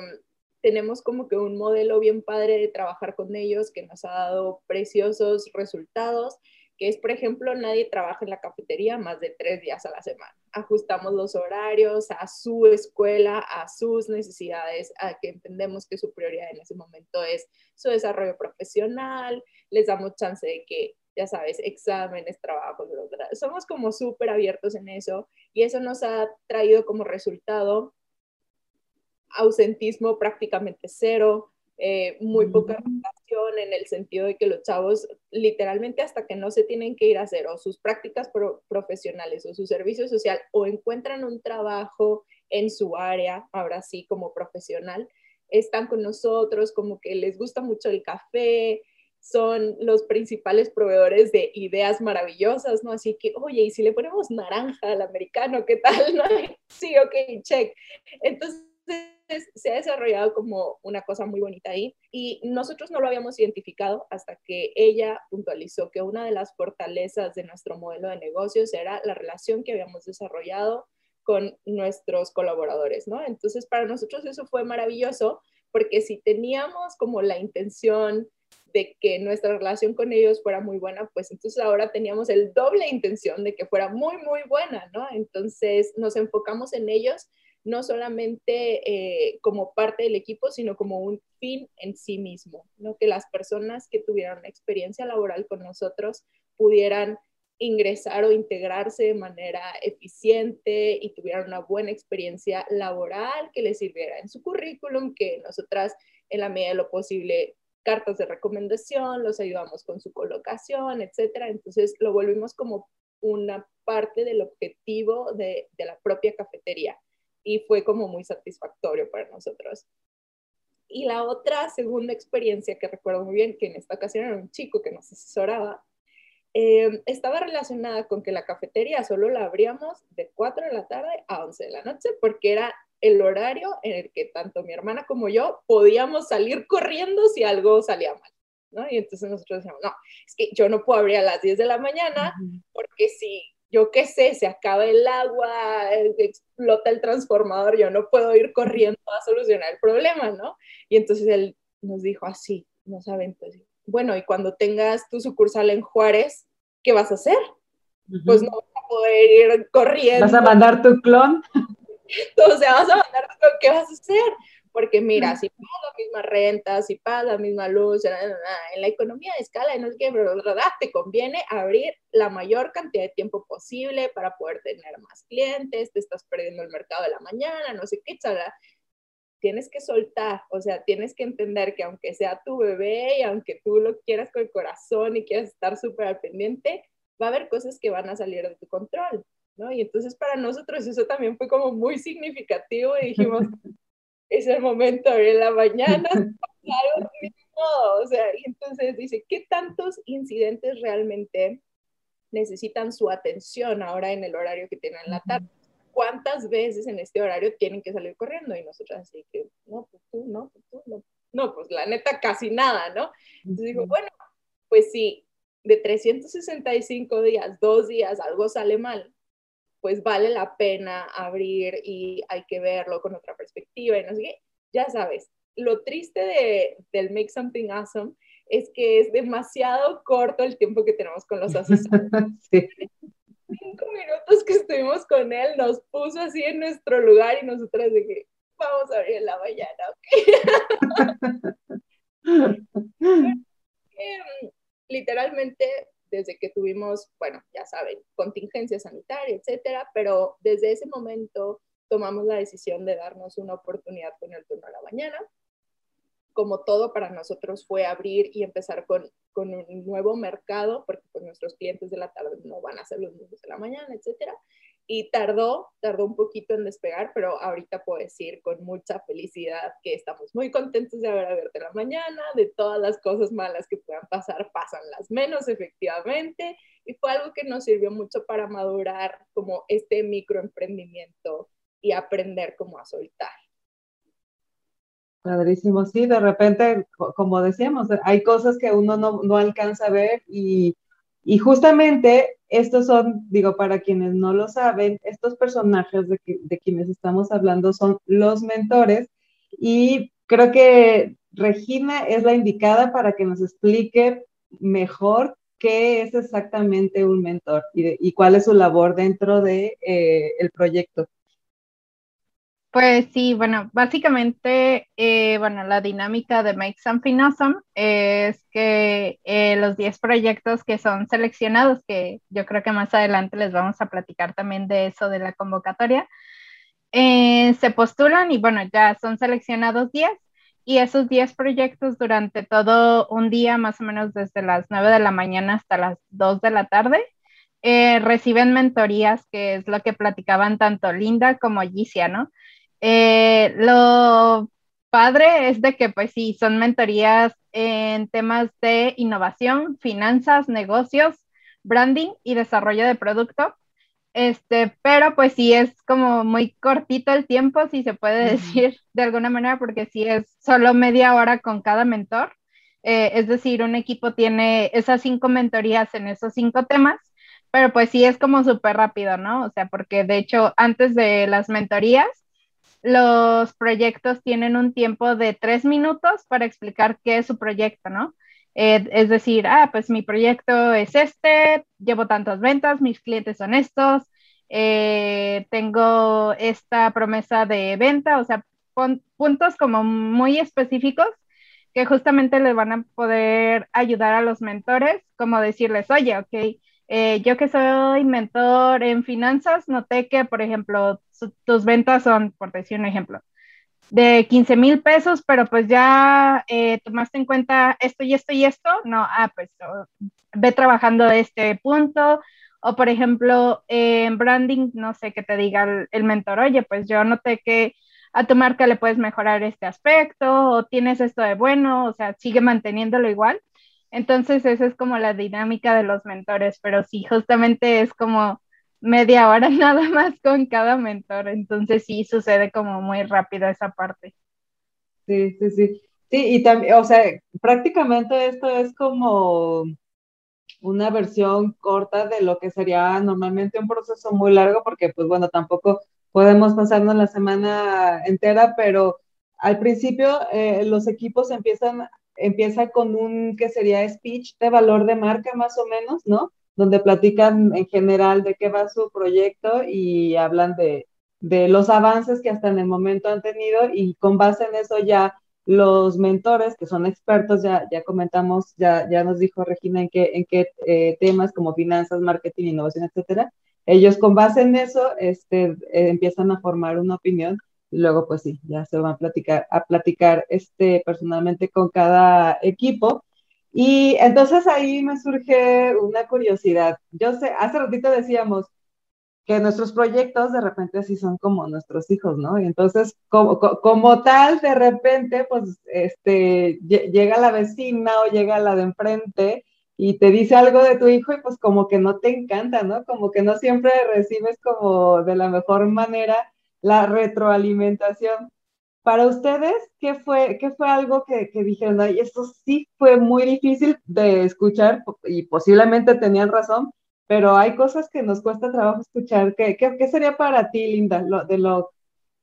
tenemos como que un modelo bien padre de trabajar con ellos que nos ha dado preciosos resultados, que es, por ejemplo, nadie trabaja en la cafetería más de tres días a la semana. Ajustamos los horarios a su escuela, a sus necesidades, a que entendemos que su prioridad en ese momento es su desarrollo profesional, les damos chance de que ya sabes, exámenes, trabajos, somos como súper abiertos en eso y eso nos ha traído como resultado ausentismo prácticamente cero, eh, muy poca rotación en el sentido de que los chavos literalmente hasta que no se tienen que ir a hacer o sus prácticas profesionales o su servicio social o encuentran un trabajo en su área, ahora sí como profesional, están con nosotros, como que les gusta mucho el café, son los principales proveedores de ideas maravillosas, ¿no? Así que, oye, ¿y si le ponemos naranja al americano, qué tal? ¿No? Sí, ok, check. Entonces, se ha desarrollado como una cosa muy bonita ahí y nosotros no lo habíamos identificado hasta que ella puntualizó que una de las fortalezas de nuestro modelo de negocios era la relación que habíamos desarrollado con nuestros colaboradores, ¿no? Entonces, para nosotros eso fue maravilloso porque si teníamos como la intención de que nuestra relación con ellos fuera muy buena, pues entonces ahora teníamos el doble intención de que fuera muy, muy buena, ¿no? Entonces nos enfocamos en ellos no solamente eh, como parte del equipo, sino como un fin en sí mismo, ¿no? que las personas que tuvieran experiencia laboral con nosotros pudieran ingresar o integrarse de manera eficiente y tuvieran una buena experiencia laboral que les sirviera en su currículum, que nosotras en la medida de lo posible cartas de recomendación, los ayudamos con su colocación, etcétera. Entonces lo volvimos como una parte del objetivo de la propia cafetería y fue como muy satisfactorio para nosotros. Y la otra segunda experiencia que recuerdo muy bien, que en esta ocasión era un chico que nos asesoraba, eh, estaba relacionada con que la cafetería solo la abríamos de 4 de la tarde a 11 de la noche porque era el horario en el que tanto mi hermana como yo podíamos salir corriendo si algo salía mal. ¿no? Y entonces nosotros decíamos, no, es que yo no puedo abrir a las 10 de la mañana porque si yo qué sé, se acaba el agua, explota el transformador, yo no puedo ir corriendo a solucionar el problema, ¿no? Y entonces él nos dijo así, no saben, pues, bueno, y cuando tengas tu sucursal en Juárez, ¿qué vas a hacer? pues no vas a poder ir corriendo. Vas a mandar tu clon. sea, vas a mandar tu clon, ¿qué vas a hacer? Porque mira, si pagas la misma renta, si pagas la misma luz, en la economía de escala, no sé qué, te conviene abrir la mayor cantidad de tiempo posible para poder tener más clientes, te estás perdiendo el mercado de la mañana, no sé qué, chala. Tienes que soltar, o sea, tienes que entender que aunque sea tu bebé y aunque tú lo quieras con el corazón y quieras estar súper al pendiente, va a haber cosas que van a salir de tu control, ¿no? Y entonces para nosotros eso también fue como muy significativo y dijimos, es el momento de abrir la mañana, algo o sea, y entonces dice, ¿qué tantos incidentes realmente necesitan su atención ahora en el horario que tienen en la tarde? ¿Cuántas veces en este horario tienen que salir corriendo? Y nosotros así que, no, pues tú, no, pues tú, no. No, pues la neta casi nada, ¿no? Entonces digo, bueno, pues sí, de 365 días, dos días, algo sale mal, pues vale la pena abrir y hay que verlo con otra perspectiva y no sé qué. Ya sabes, lo triste de, del Make Something Awesome es que es demasiado corto el tiempo que tenemos con los asesores. Cinco minutos que estuvimos con él nos puso así en nuestro lugar y nosotras dije, vamos a abrir la mañana, ¿ok? Em, literalmente desde que tuvimos, bueno, ya saben, contingencia sanitaria, etcétera, pero desde ese momento tomamos la decisión de darnos una oportunidad con el turno de la mañana. Como todo para nosotros fue abrir y empezar con, con un nuevo mercado, porque pues, nuestros clientes de la tarde no van a ser los mismos de la mañana, etcétera y tardó, tardó un poquito en despegar, pero ahorita puedo decir con mucha felicidad que estamos muy contentos de haber abierto la mañana, de todas las cosas malas que puedan pasar, pasan las menos efectivamente, y fue algo que nos sirvió mucho para madurar como este microemprendimiento y aprender cómo a soltar. Padrísimo, sí, de repente, como decíamos, hay cosas que uno no, no alcanza a ver y y justamente estos son, digo, para quienes no lo saben, estos personajes de, quienes estamos hablando son los mentores y creo que Regina es la indicada para que nos explique mejor qué es exactamente un mentor y, cuál es su labor dentro del de, eh, proyecto. Pues sí, bueno, básicamente, eh, bueno, la dinámica de Make Something Awesome es que eh, los 10 proyectos que son seleccionados, que yo creo que más adelante les vamos a platicar también de eso de la convocatoria, eh, se postulan y bueno, ya son seleccionados 10 y esos 10 proyectos durante todo un día, más o menos desde las 9 de la mañana hasta las 2 de la tarde, reciben mentorías, que es lo que platicaban tanto Linda como Gicia, ¿no? Eh, lo padre es de que, pues sí, son mentorías en temas de innovación, finanzas, negocios, branding y desarrollo de producto. Este, pero pues sí es como muy cortito el tiempo, si se puede decir de alguna manera, porque sí es solo media hora con cada mentor. Eh, es decir, un equipo tiene esas cinco mentorías en esos cinco temas, pero pues sí es como súper rápido, ¿no? O sea, porque de hecho antes de las mentorías los proyectos tienen un tiempo de tres minutos para explicar qué es su proyecto, ¿no? Eh, es decir, ah, pues mi proyecto es este, llevo tantas ventas, mis clientes son estos, eh, tengo esta promesa de venta, o sea, puntos como muy específicos que justamente les van a poder ayudar a los mentores, como decirles, oye, ok, eh, yo que soy mentor en finanzas, noté que, por ejemplo, tus ventas son, por decir un ejemplo, de 15 mil pesos, pero pues ya eh, tomaste en cuenta esto y esto y esto, no, ah, pues ve trabajando este punto. O por ejemplo, en branding, no sé qué te diga el, el, mentor, oye, pues yo noté que a tu marca le puedes mejorar este aspecto o tienes esto de bueno, o sea, sigue manteniéndolo igual. Entonces, esa es como la dinámica de los mentores, pero sí, justamente es como media hora nada más con cada mentor, entonces sí sucede como muy rápido esa parte. Sí, sí, sí. Sí, y también, o sea, prácticamente esto es como una versión corta de lo que sería normalmente un proceso muy largo, porque pues bueno, tampoco podemos pasarnos la semana entera, pero al principio eh, los equipos empiezan empieza con un que sería speech de valor de marca más o menos, ¿no? Donde platican en general de qué va su proyecto y hablan de, de los avances que hasta en el momento han tenido y con base en eso ya los mentores, que son expertos, ya, ya comentamos, ya, ya nos dijo Regina en qué, en qué eh, temas como finanzas, marketing, innovación, etcétera. Ellos con base en eso este, empiezan a formar una opinión y luego pues sí, ya se van a platicar, a platicar este, personalmente con cada equipo. Y entonces ahí me surge una curiosidad. Yo sé, hace ratito decíamos, que nuestros proyectos de repente así son como nuestros hijos, ¿no? Y entonces, como, como tal, de repente, pues, este, llega la vecina o llega la de enfrente y te dice algo de tu hijo y pues como que no te encanta, ¿no? Como que no siempre recibes como de la mejor manera la retroalimentación. Para ustedes, ¿qué fue, qué fue algo que, que dijeron? Ay, esto sí fue muy difícil de escuchar y posiblemente tenían razón, pero hay cosas que nos cuesta trabajo escuchar. ¿Qué, qué, sería para ti, Linda, lo, de lo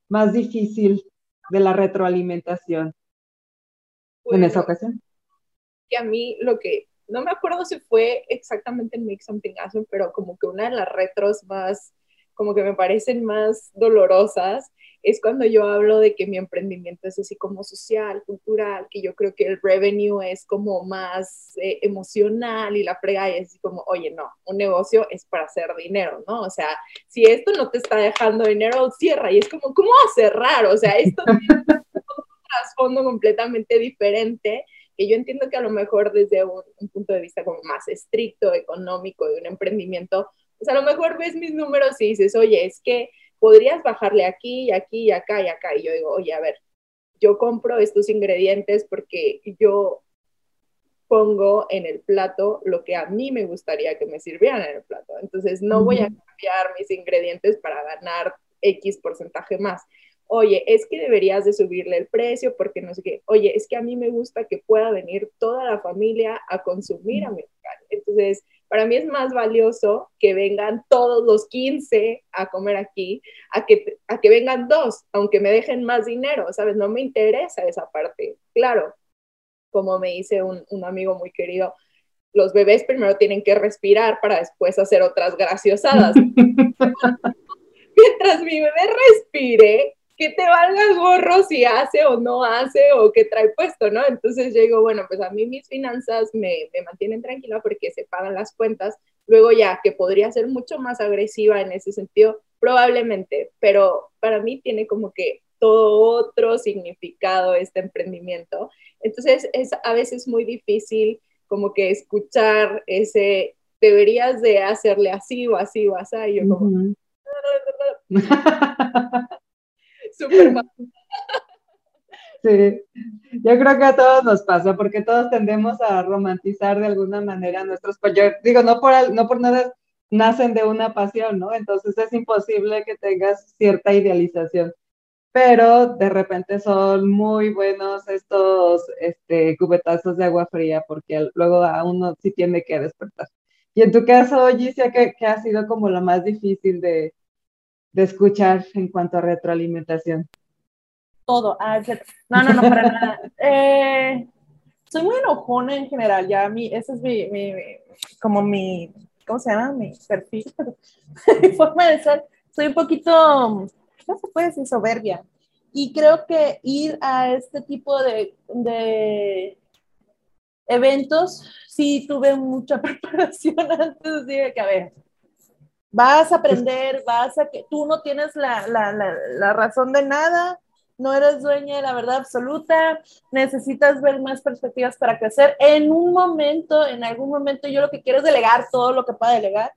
más difícil de la retroalimentación en esa ocasión? Que a mí lo que, no me acuerdo si fue exactamente en Make Something Awesome, pero como que una de las retros más, como que me parecen más dolorosas, es cuando yo hablo de que mi emprendimiento es así como social, cultural, que yo creo que el revenue es como más eh, emocional y la frega es como, oye, no, un negocio es para hacer dinero, ¿no? O sea, si esto no te está dejando dinero, cierra. Y es como, ¿cómo va a cerrar? O sea, esto tiene un trasfondo completamente diferente que yo entiendo que a lo mejor desde un, un, punto de vista como más estricto, económico, de un emprendimiento, pues a lo mejor ves mis números y dices, oye, es que podrías bajarle aquí y aquí y acá y acá. Y yo digo, oye, a ver, yo compro estos ingredientes porque yo pongo en el plato lo que a mí me gustaría que me sirvieran en el plato. Entonces, no voy a cambiar mis ingredientes para ganar X porcentaje más. Oye, es que deberías de subirle el precio porque no sé qué. Oye, es que a mí me gusta que pueda venir toda la familia a consumir a mi local. Entonces, para mí es más valioso que vengan todos los 15 a comer aquí, a que, a que vengan dos, aunque me dejen más dinero, ¿sabes? No me interesa esa parte. Claro, como me dice un, un amigo muy querido, los bebés primero tienen que respirar para después hacer otras graciosadas. Mientras mi bebé respire, que te valga gorro si hace o no hace o qué trae puesto, ¿no? Entonces yo digo, bueno, pues a mí mis finanzas me, me mantienen tranquila porque se pagan las cuentas. Luego ya, que podría ser mucho más agresiva en ese sentido, probablemente, pero para mí tiene como que todo otro significado este emprendimiento. Entonces es a veces muy difícil como que escuchar ese, deberías de hacerle así o así o así, yo como... Súper Sí, yo creo que a todos nos pasa, porque todos tendemos a romantizar de alguna manera nuestros proyectos. Digo, no por, no por nada nacen de una pasión, ¿no? Entonces es imposible que tengas cierta idealización. Pero de repente son muy buenos estos este, cubetazos de agua fría, porque luego a uno sí tiene que despertar. Y en tu caso, Gicia, ¿qué, qué ha sido como lo más difícil de, de escuchar en cuanto a retroalimentación? Todo. Ah, no, no, no, para nada. Eh, soy muy enojona en general, ya mí, ese es mi, mi, como mi, ¿cómo se llama? Mi perfil, mi forma de ser. Soy un poquito, no se puede decir soberbia. Y creo que ir a este tipo de, de eventos, sí tuve mucha preparación antes de que, a ver, Vas a aprender, vas a que tú no tienes la, la, la, razón de nada, no eres dueña de la verdad absoluta, necesitas ver más perspectivas para crecer. En un momento, en algún momento, yo lo que quiero es delegar todo lo que pueda delegar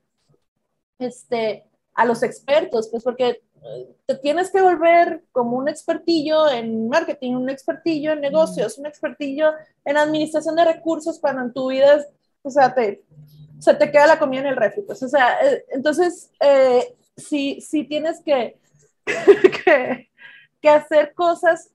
este, a los expertos, pues porque eh, te tienes que volver como un expertillo en marketing, un expertillo en negocios, un expertillo en administración de recursos cuando en tu vida, o sea, te, se te queda la comida en el refri. Pues, o sea, eh, entonces, eh, si, si tienes que, que, que, hacer cosas,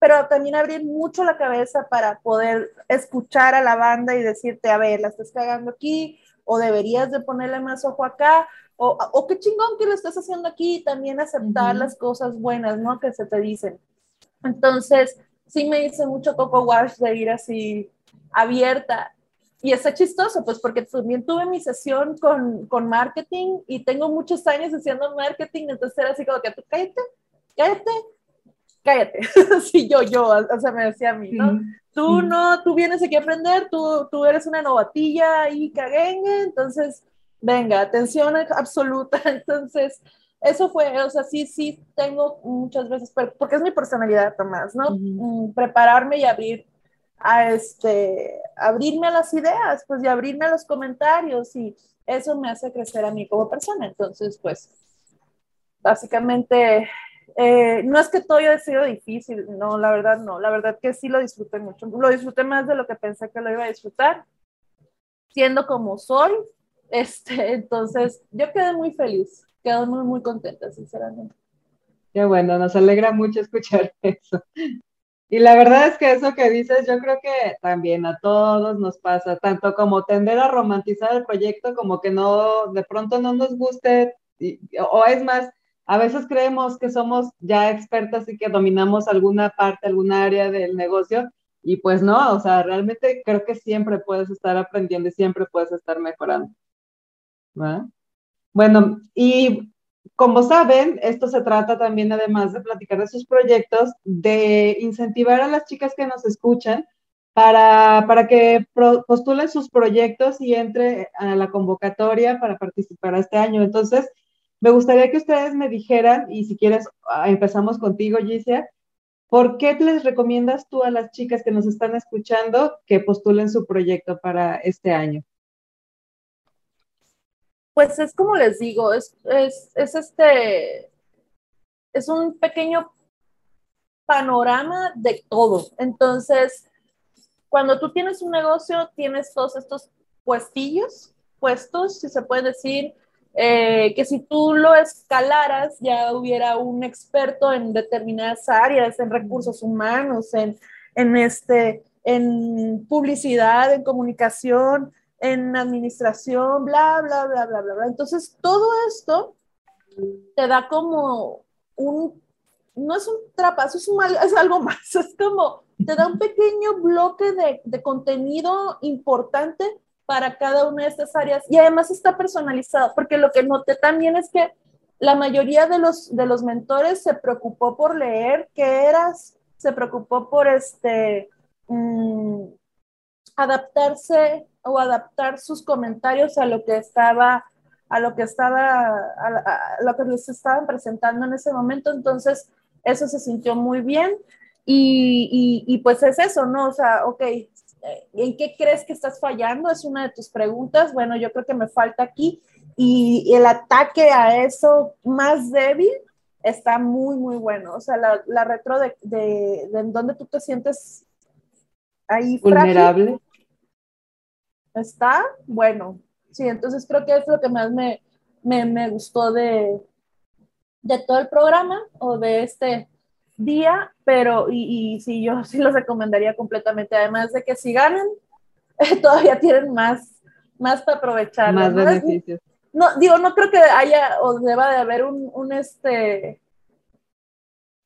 pero también abrir mucho la cabeza para poder escuchar a la banda y decirte, a ver, la estás cagando aquí, o deberías de ponerle más ojo acá, o, o qué chingón que lo estás haciendo aquí, también aceptar las cosas buenas, ¿no? Que se te dicen. Entonces, sí me dice mucho Coco Wash de ir así abierta y está chistoso, pues porque también tuve mi sesión con, con marketing y tengo muchos años haciendo marketing, entonces era así como que tú cállate, cállate, cállate. sí, yo, yo, o sea, me decía a mí, ¿no? Tú no, tú vienes aquí a aprender, tú, tú eres una novatilla y caguengue, entonces, venga, atención absoluta. Entonces, eso fue, o sea, sí, sí, tengo muchas veces, porque es mi personalidad, Tomás, ¿no? Mm, prepararme y abrir a este, abrirme a las ideas, pues, y abrirme a los comentarios, y eso me hace crecer a mí como persona. Entonces, pues, básicamente, eh, no es que todo haya sido difícil, no, la verdad no, la verdad que sí lo disfruté mucho, lo disfruté más de lo que pensé que lo iba a disfrutar, siendo como soy, este, entonces yo quedé muy feliz, quedé muy, muy contenta, sinceramente. Qué bueno, nos alegra mucho escuchar eso. Y la verdad es que eso que dices, yo creo que también a todos nos pasa, tanto como tender a romantizar el proyecto, como que no, de pronto no nos guste, o es más, a veces creemos que somos ya expertas y que dominamos alguna parte, alguna área del negocio, y pues no, o sea, realmente creo que siempre puedes estar aprendiendo y siempre puedes estar mejorando. Bueno, y como saben, esto se trata también, además de platicar de sus proyectos, de incentivar a las chicas que nos escuchan para, para que postulen sus proyectos y entre a la convocatoria para participar este año. Entonces, me gustaría que ustedes me dijeran, y si quieres, ah, empezamos contigo, Gicia, ¿por qué les recomiendas tú a las chicas que nos están escuchando que postulen su proyecto para este año? Pues es como les digo, es, es, es este, es un pequeño panorama de todo. Entonces, cuando tú tienes un negocio, tienes todos estos puestillos, puestos, si se puede decir, eh, que si tú lo escalaras ya hubiera un experto en determinadas áreas, en recursos humanos, en, en, este, en publicidad, en comunicación, en administración, bla, bla, bla, bla, bla, bla. Entonces, todo esto te da como un, no es un trapazo, es, un, es algo más, es como, te da un pequeño bloque de, de contenido importante para cada una de estas áreas y además está personalizado, porque lo que noté también es que la mayoría de los, de los mentores se preocupó por leer qué eras, se preocupó por este, mm, adaptarse o adaptar sus comentarios a lo que estaba a lo que estaba a, lo que les estaban presentando en ese momento entonces eso se sintió muy bien y, y, pues es eso, ¿no? O sea, ok, eh, ¿en qué crees que estás fallando? Es una de tus preguntas. Bueno, yo creo que me falta aquí. Y el ataque a eso más débil está muy, muy bueno. O sea, la, retro de, de, donde tú te sientes ahí vulnerable. Está bueno. Sí, entonces creo que es lo que más me, me, me gustó de, de todo el programa o de este día, pero y, y sí, yo sí los recomendaría completamente, además de que si ganan, todavía tienen más, más para aprovechar. Más beneficios. No, digo, no creo que haya o deba de haber un, un, este,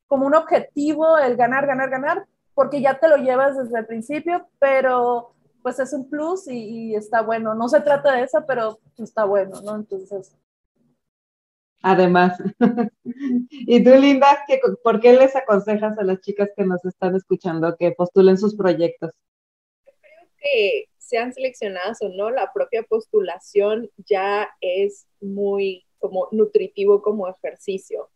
como un objetivo el ganar, ganar, ganar, porque ya te lo llevas desde el principio, pero pues es un plus y, y está bueno. No se trata de eso, pero está bueno, ¿no? Entonces, Además. y tú, Linda, ¿por qué les aconsejas a las chicas que nos están escuchando que postulen sus proyectos? Creo que sean seleccionadas o no, la propia postulación ya es muy como nutritivo como ejercicio.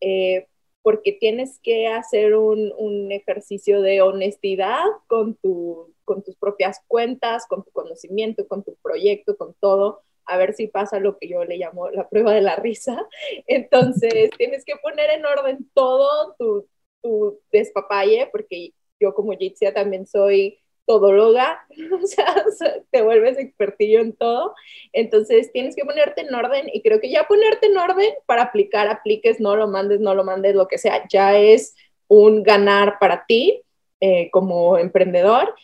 Eh, porque tienes que hacer un, un, ejercicio de honestidad con, tu, con tus propias cuentas, con tu conocimiento, con tu proyecto, con todo, a ver si pasa lo que yo le llamo la prueba de la risa. Entonces, tienes que poner en orden todo tu, tu despapalle, porque yo como Jitsia también soy todóloga, o sea, te vuelves expertillo en todo. Entonces, tienes que ponerte en orden y creo que ya ponerte en orden para aplicar, apliques, no lo mandes, no lo mandes, lo que sea, ya es un ganar para ti eh, como emprendedor.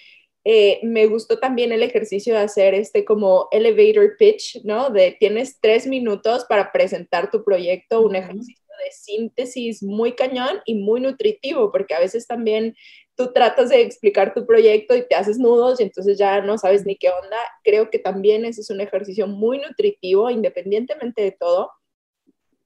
Eh, me gustó también el ejercicio de hacer este como elevator pitch, ¿no? De tienes tres minutos para presentar tu proyecto, un ejercicio de síntesis muy cañón y muy nutritivo, porque a veces también tú tratas de explicar tu proyecto y te haces nudos y entonces ya no sabes ni qué onda. Creo que también ese es un ejercicio muy nutritivo, independientemente de todo,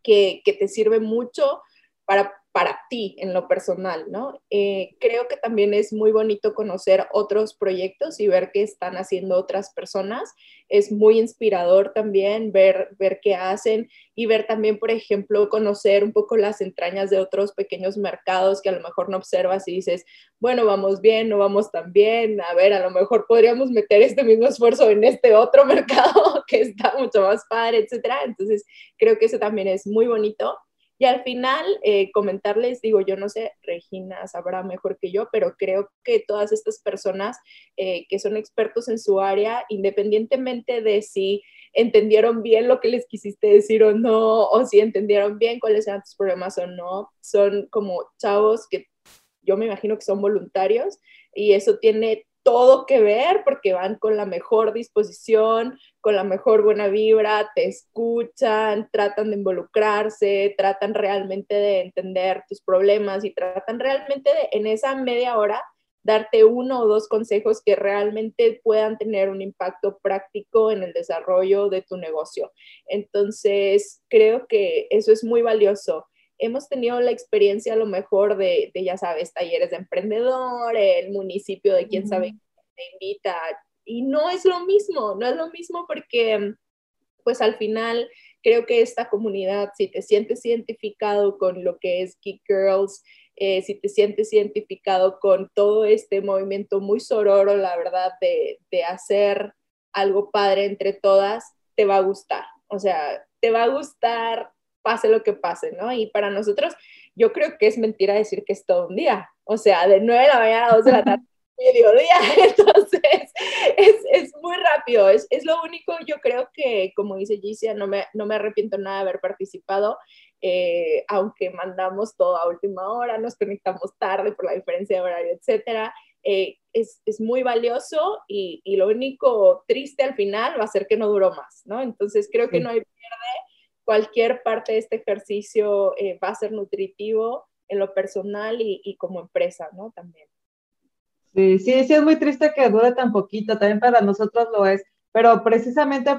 que, que te sirve mucho para para ti en lo personal, ¿no? Eh, creo que también es muy bonito conocer otros proyectos y ver qué están haciendo otras personas. Es muy inspirador también ver, ver qué hacen y ver también, por ejemplo, conocer un poco las entrañas de otros pequeños mercados que a lo mejor no observas y dices, bueno, vamos bien, no vamos tan bien, a ver, a lo mejor podríamos meter este mismo esfuerzo en este otro mercado que está mucho más padre, etcétera. Entonces, creo que eso también es muy bonito. Y al final, eh, comentarles, digo, yo no sé, Regina sabrá mejor que yo, pero creo que todas estas personas eh, que son expertos en su área, independientemente de si entendieron bien lo que les quisiste decir o no, o si entendieron bien cuáles eran tus problemas o no, son como chavos que yo me imagino que son voluntarios y eso tiene todo que ver porque van con la mejor disposición, con la mejor buena vibra, te escuchan, tratan de involucrarse, tratan realmente de entender tus problemas y tratan realmente de en esa media hora darte uno o dos consejos que realmente puedan tener un impacto práctico en el desarrollo de tu negocio. Entonces, creo que eso es muy valioso hemos tenido la experiencia a lo mejor de, ya sabes, talleres de emprendedor, el municipio de quién sabe te invita. Y no es lo mismo, no es lo mismo porque pues al final creo que esta comunidad, si te sientes identificado con lo que es Geek Girls, eh, si te sientes identificado con todo este movimiento muy sororo, la verdad, de, de hacer algo padre entre todas, te va a gustar. O sea, te va a gustar pase lo que pase, ¿no? Y para nosotros, yo creo que es mentira decir que es todo un día, o sea, de 9 de la mañana a 2 de la tarde, mediodía, entonces es, es muy rápido, es, es, lo único, yo creo que, como dice Gicia, no me, no me arrepiento nada de haber participado, eh, aunque mandamos todo a última hora, nos conectamos tarde por la diferencia de horario, etcétera, eh, es, es, muy valioso y, y, lo único triste al final va a ser que no duró más, ¿no? Entonces creo que no hay pierde cualquier parte de este ejercicio eh, va a ser nutritivo en lo personal y, como empresa, ¿no? También. Sí, sí, sí, es muy triste que dure tan poquito, también para nosotros lo es, pero precisamente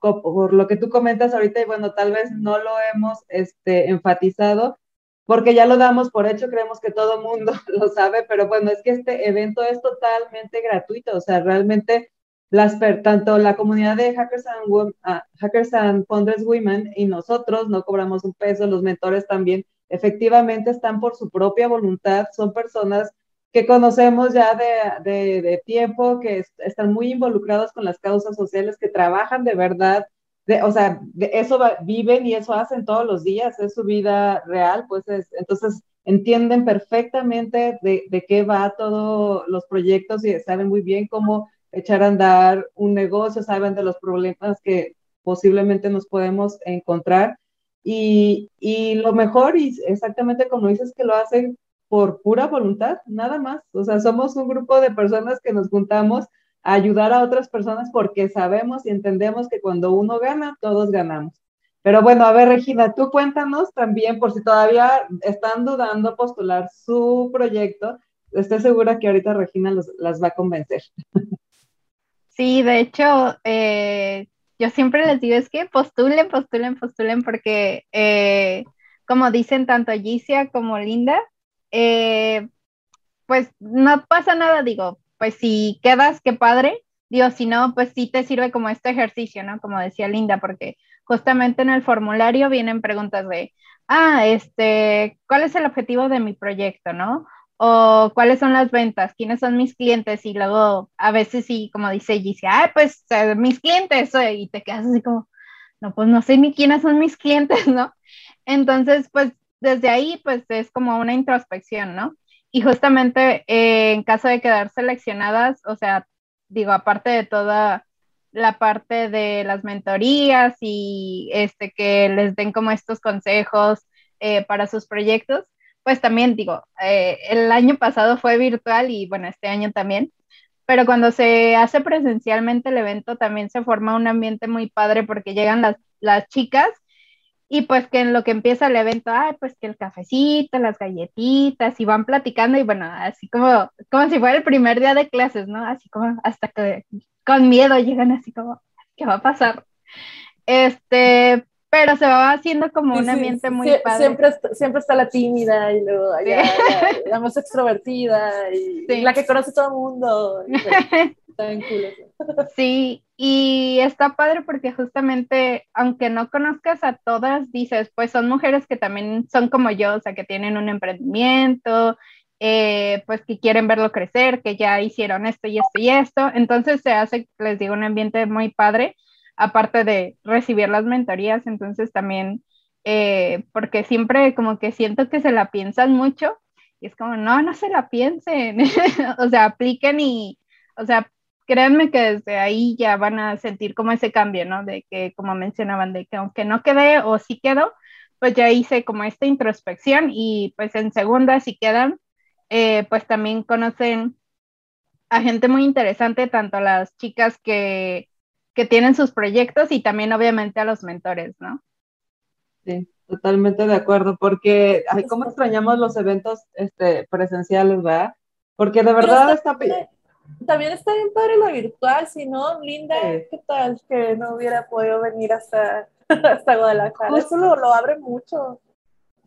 por lo que tú comentas ahorita, y bueno, tal vez no lo hemos este, enfatizado, porque ya lo damos por hecho, creemos que todo mundo lo sabe, pero bueno, es que este evento es totalmente gratuito, o sea, realmente las, tanto la comunidad de Hackers and, uh, Hackers and Founders Women y nosotros no cobramos un peso, los mentores también, efectivamente están por su propia voluntad, son personas que conocemos ya de, de, de tiempo, que están muy involucrados con las causas sociales, que trabajan de verdad, de, o sea, de eso viven y eso hacen todos los días, es su vida real, pues es, entonces entienden perfectamente de, de qué va todos los proyectos y saben muy bien cómo echar a andar un negocio, saben de los problemas que posiblemente nos podemos encontrar. Y, y lo mejor, y exactamente como dices, que lo hacen por pura voluntad, nada más. O sea, somos un grupo de personas que nos juntamos a ayudar a otras personas porque sabemos y entendemos que cuando uno gana, todos ganamos. Pero bueno, a ver, Regina, tú cuéntanos también, por si todavía están dudando postular su proyecto, estoy segura que ahorita Regina los, las va a convencer. Sí, de hecho, eh, yo siempre les digo es que postulen, postulen, postulen, porque eh, como dicen tanto Gicia como Linda, eh, pues no pasa nada, digo, pues si quedas, qué padre, digo, si no, pues sí te sirve como este ejercicio, ¿no? Como decía Linda, porque justamente en el formulario vienen preguntas de, ah, este, ¿cuál es el objetivo de mi proyecto, no? O cuáles son las ventas, quiénes son mis clientes y luego a veces sí, como dice Gigi, ah, pues eh, mis clientes eh", y te quedas así como, no, pues no sé ni quiénes son mis clientes, ¿no? Entonces, pues desde ahí, pues es como una introspección, ¿no? Y justamente eh, en caso de quedar seleccionadas, o sea, digo, aparte de toda la parte de las mentorías y este que les den como estos consejos para sus proyectos, pues también digo, eh, el año pasado fue virtual y bueno, este año también, pero cuando se hace presencialmente el evento también se forma un ambiente muy padre porque llegan las, las chicas Y pues que en lo que empieza el evento, ay, pues que el cafecito, las galletitas, y van platicando y bueno, así como, como si fuera el primer día de clases, ¿no? Así como hasta que con miedo llegan así como, ¿qué va a pasar? Este, pero se va haciendo como un ambiente muy padre. Siempre está, siempre está la tímida y luego allá, la, más extrovertida y, la que conoce todo el mundo. Sí, y está padre porque justamente, aunque no conozcas a todas, dices, pues son mujeres que también son como yo, o sea, que tienen un emprendimiento, eh, pues que quieren verlo crecer, que ya hicieron esto y esto y esto. Entonces se hace, les digo, un ambiente muy padre aparte de recibir las mentorías, entonces también, eh, porque siempre como que siento que se la piensan mucho y es como, no, no se la piensen, o sea, apliquen y, o sea, créanme que desde ahí ya van a sentir como ese cambio, ¿no? De que, como mencionaban, de que aunque no quede o sí quedó, pues ya hice como esta introspección y pues en segunda si quedan, eh, pues también conocen a gente muy interesante, tanto las chicas que que tienen sus proyectos y también obviamente a los mentores, ¿no? Sí, totalmente de acuerdo, porque ay, cómo extrañamos los eventos este, presenciales, ¿verdad? Porque de verdad está... También está bien padre lo virtual, si no, Linda, ¿qué tal que no hubiera podido venir hasta, hasta Guadalajara? Eso lo, lo abre mucho.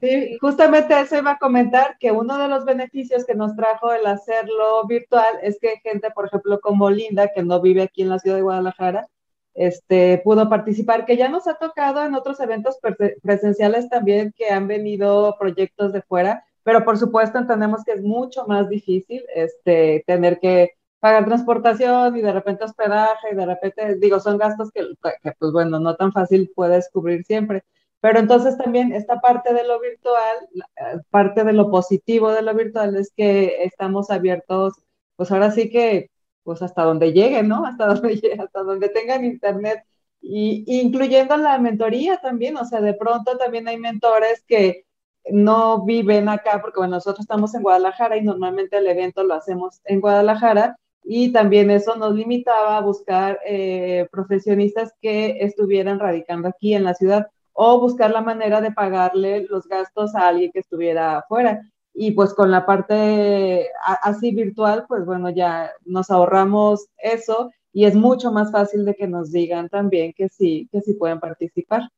Sí, justamente eso iba a comentar que uno de los beneficios que nos trajo el hacerlo virtual es que gente, por ejemplo, como Linda, que no vive aquí en la ciudad de Guadalajara, este, pudo participar, que ya nos ha tocado en otros eventos presenciales también que han venido proyectos de fuera, pero por supuesto entendemos que es mucho más difícil este, tener que pagar transportación y de repente hospedaje y de repente, digo, son gastos que, que, pues bueno, no tan fácil puedes cubrir siempre. Pero entonces también esta parte de lo virtual, eh, parte de lo positivo de lo virtual es que estamos abiertos, pues ahora sí que pues hasta donde lleguen, ¿no? Hasta donde, hasta donde tengan internet, y, incluyendo la mentoría también, o sea, de pronto también hay mentores que no viven acá, porque bueno, nosotros estamos en Guadalajara y normalmente el evento lo hacemos en Guadalajara, y también eso nos limitaba a buscar eh, profesionistas que estuvieran radicando aquí en la ciudad o buscar la manera de pagarle los gastos a alguien que estuviera afuera y pues con la parte así virtual, pues bueno, ya nos ahorramos eso y es mucho más fácil de que nos digan también que sí, que sí pueden participar.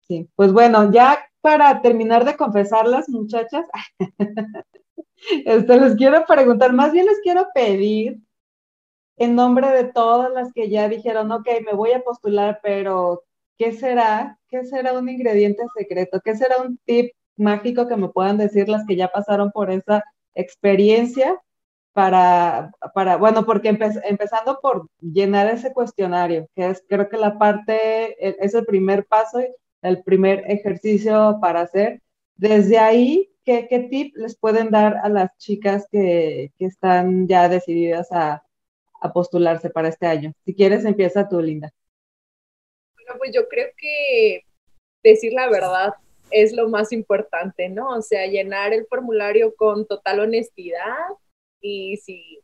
Sí, pues bueno, ya para terminar de confesarlas, muchachas, este, les quiero preguntar, más bien les quiero pedir en nombre de todas las que ya dijeron, ok, me voy a postular, pero ¿qué será? ¿Qué será un ingrediente secreto? ¿Qué será un tip mágico que me puedan decir las que ya pasaron por esa experiencia para, para bueno, porque empezando por llenar ese cuestionario, que es creo que la parte, es el primer paso, el primer ejercicio para hacer. Desde ahí, ¿qué, qué tip les pueden dar a las chicas que, que están ya decididas a, a postularse para este año? Si quieres, empieza tú, Linda. Bueno, pues yo creo que decir la verdad es lo más importante, ¿no? O sea, llenar el formulario con total honestidad y si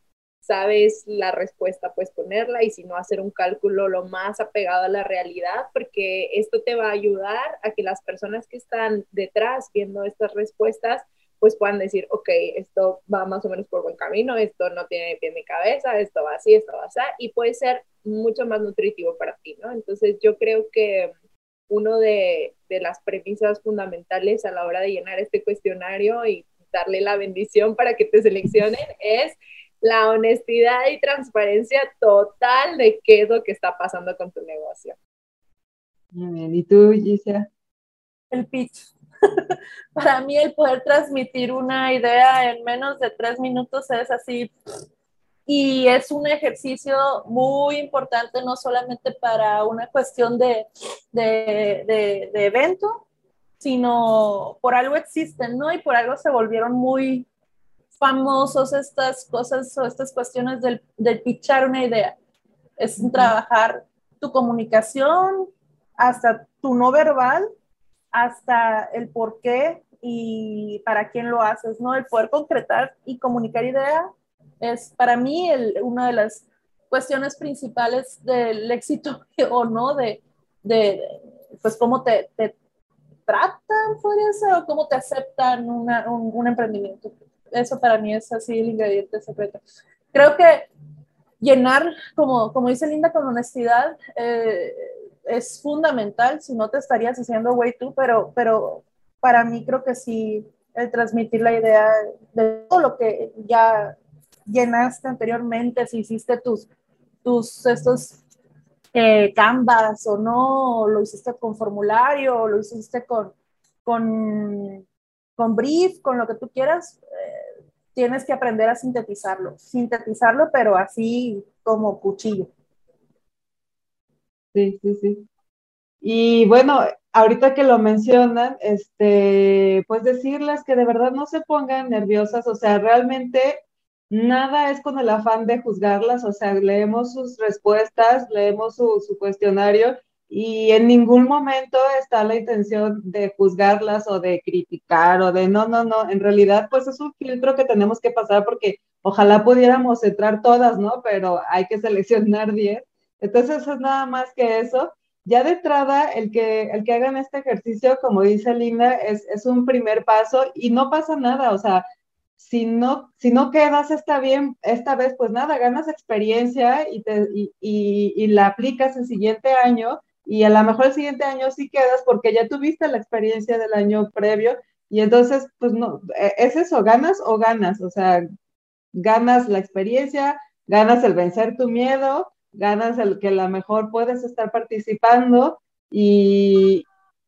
sabes la respuesta, pues ponerla y si no, hacer un cálculo lo más apegado a la realidad, porque esto te va a ayudar a que las personas que están detrás viendo estas respuestas, pues puedan decir, ok, esto va más o menos por buen camino, esto no tiene pie ni cabeza, esto va así, esto va así, y puede ser mucho más nutritivo para ti, ¿no? Entonces yo creo que uno de, las premisas fundamentales a la hora de llenar este cuestionario y darle la bendición para que te seleccionen es la honestidad y transparencia total de qué es lo que está pasando con tu negocio. Muy bien, ¿y tú, Gisela? El pitch. Para mí el poder transmitir una idea en menos de tres minutos es así y es un ejercicio muy importante, no solamente para una cuestión de, de, de, evento, sino por algo existen, ¿no? Y por algo se volvieron muy famosos estas cosas o estas cuestiones del, del pichar una idea. Es trabajar tu comunicación, hasta tu no verbal, hasta el por qué y para quién lo haces, ¿no? El poder concretar y comunicar idea es para mí una de las cuestiones principales del éxito o no de, pues cómo te, tratan, podría ser, o cómo te aceptan un, un, emprendimiento. Eso para mí es así el ingrediente secreto. Creo que llenar, como, como dice Linda, con honestidad eh, es fundamental, si no te estarías haciendo güey tú, pero, pero para mí creo que sí, el transmitir la idea de todo lo que ya llenaste anteriormente, si hiciste tus, tus estos eh, canvas o no, lo hiciste con formulario, o lo hiciste con, con, con brief, con lo que tú quieras, eh, tienes que aprender a sintetizarlo, sintetizarlo, pero así como cuchillo. Sí, sí, sí. Y bueno, ahorita que lo mencionan, este, pues decirles que de verdad no se pongan nerviosas, o sea, realmente nada es con el afán de juzgarlas, o sea, leemos sus respuestas, leemos su, cuestionario y en ningún momento está la intención de juzgarlas o de criticar o de no, no, no, en realidad pues es un filtro que tenemos que pasar porque ojalá pudiéramos entrar todas, ¿no? Pero hay que seleccionar 10. Entonces es nada más que eso. Ya de entrada, el que, el que hagan este ejercicio, como dice Linda, es, es un primer paso y no pasa nada, o sea, si no, si no quedas está bien, esta vez pues nada, ganas experiencia y, te, y, y, la aplicas el siguiente año y a lo mejor el siguiente año sí quedas porque ya tuviste la experiencia del año previo y entonces pues no, e, es eso, ganas o ganas, o sea, ganas la experiencia, ganas el vencer tu miedo, ganas el que a lo mejor puedes estar participando y,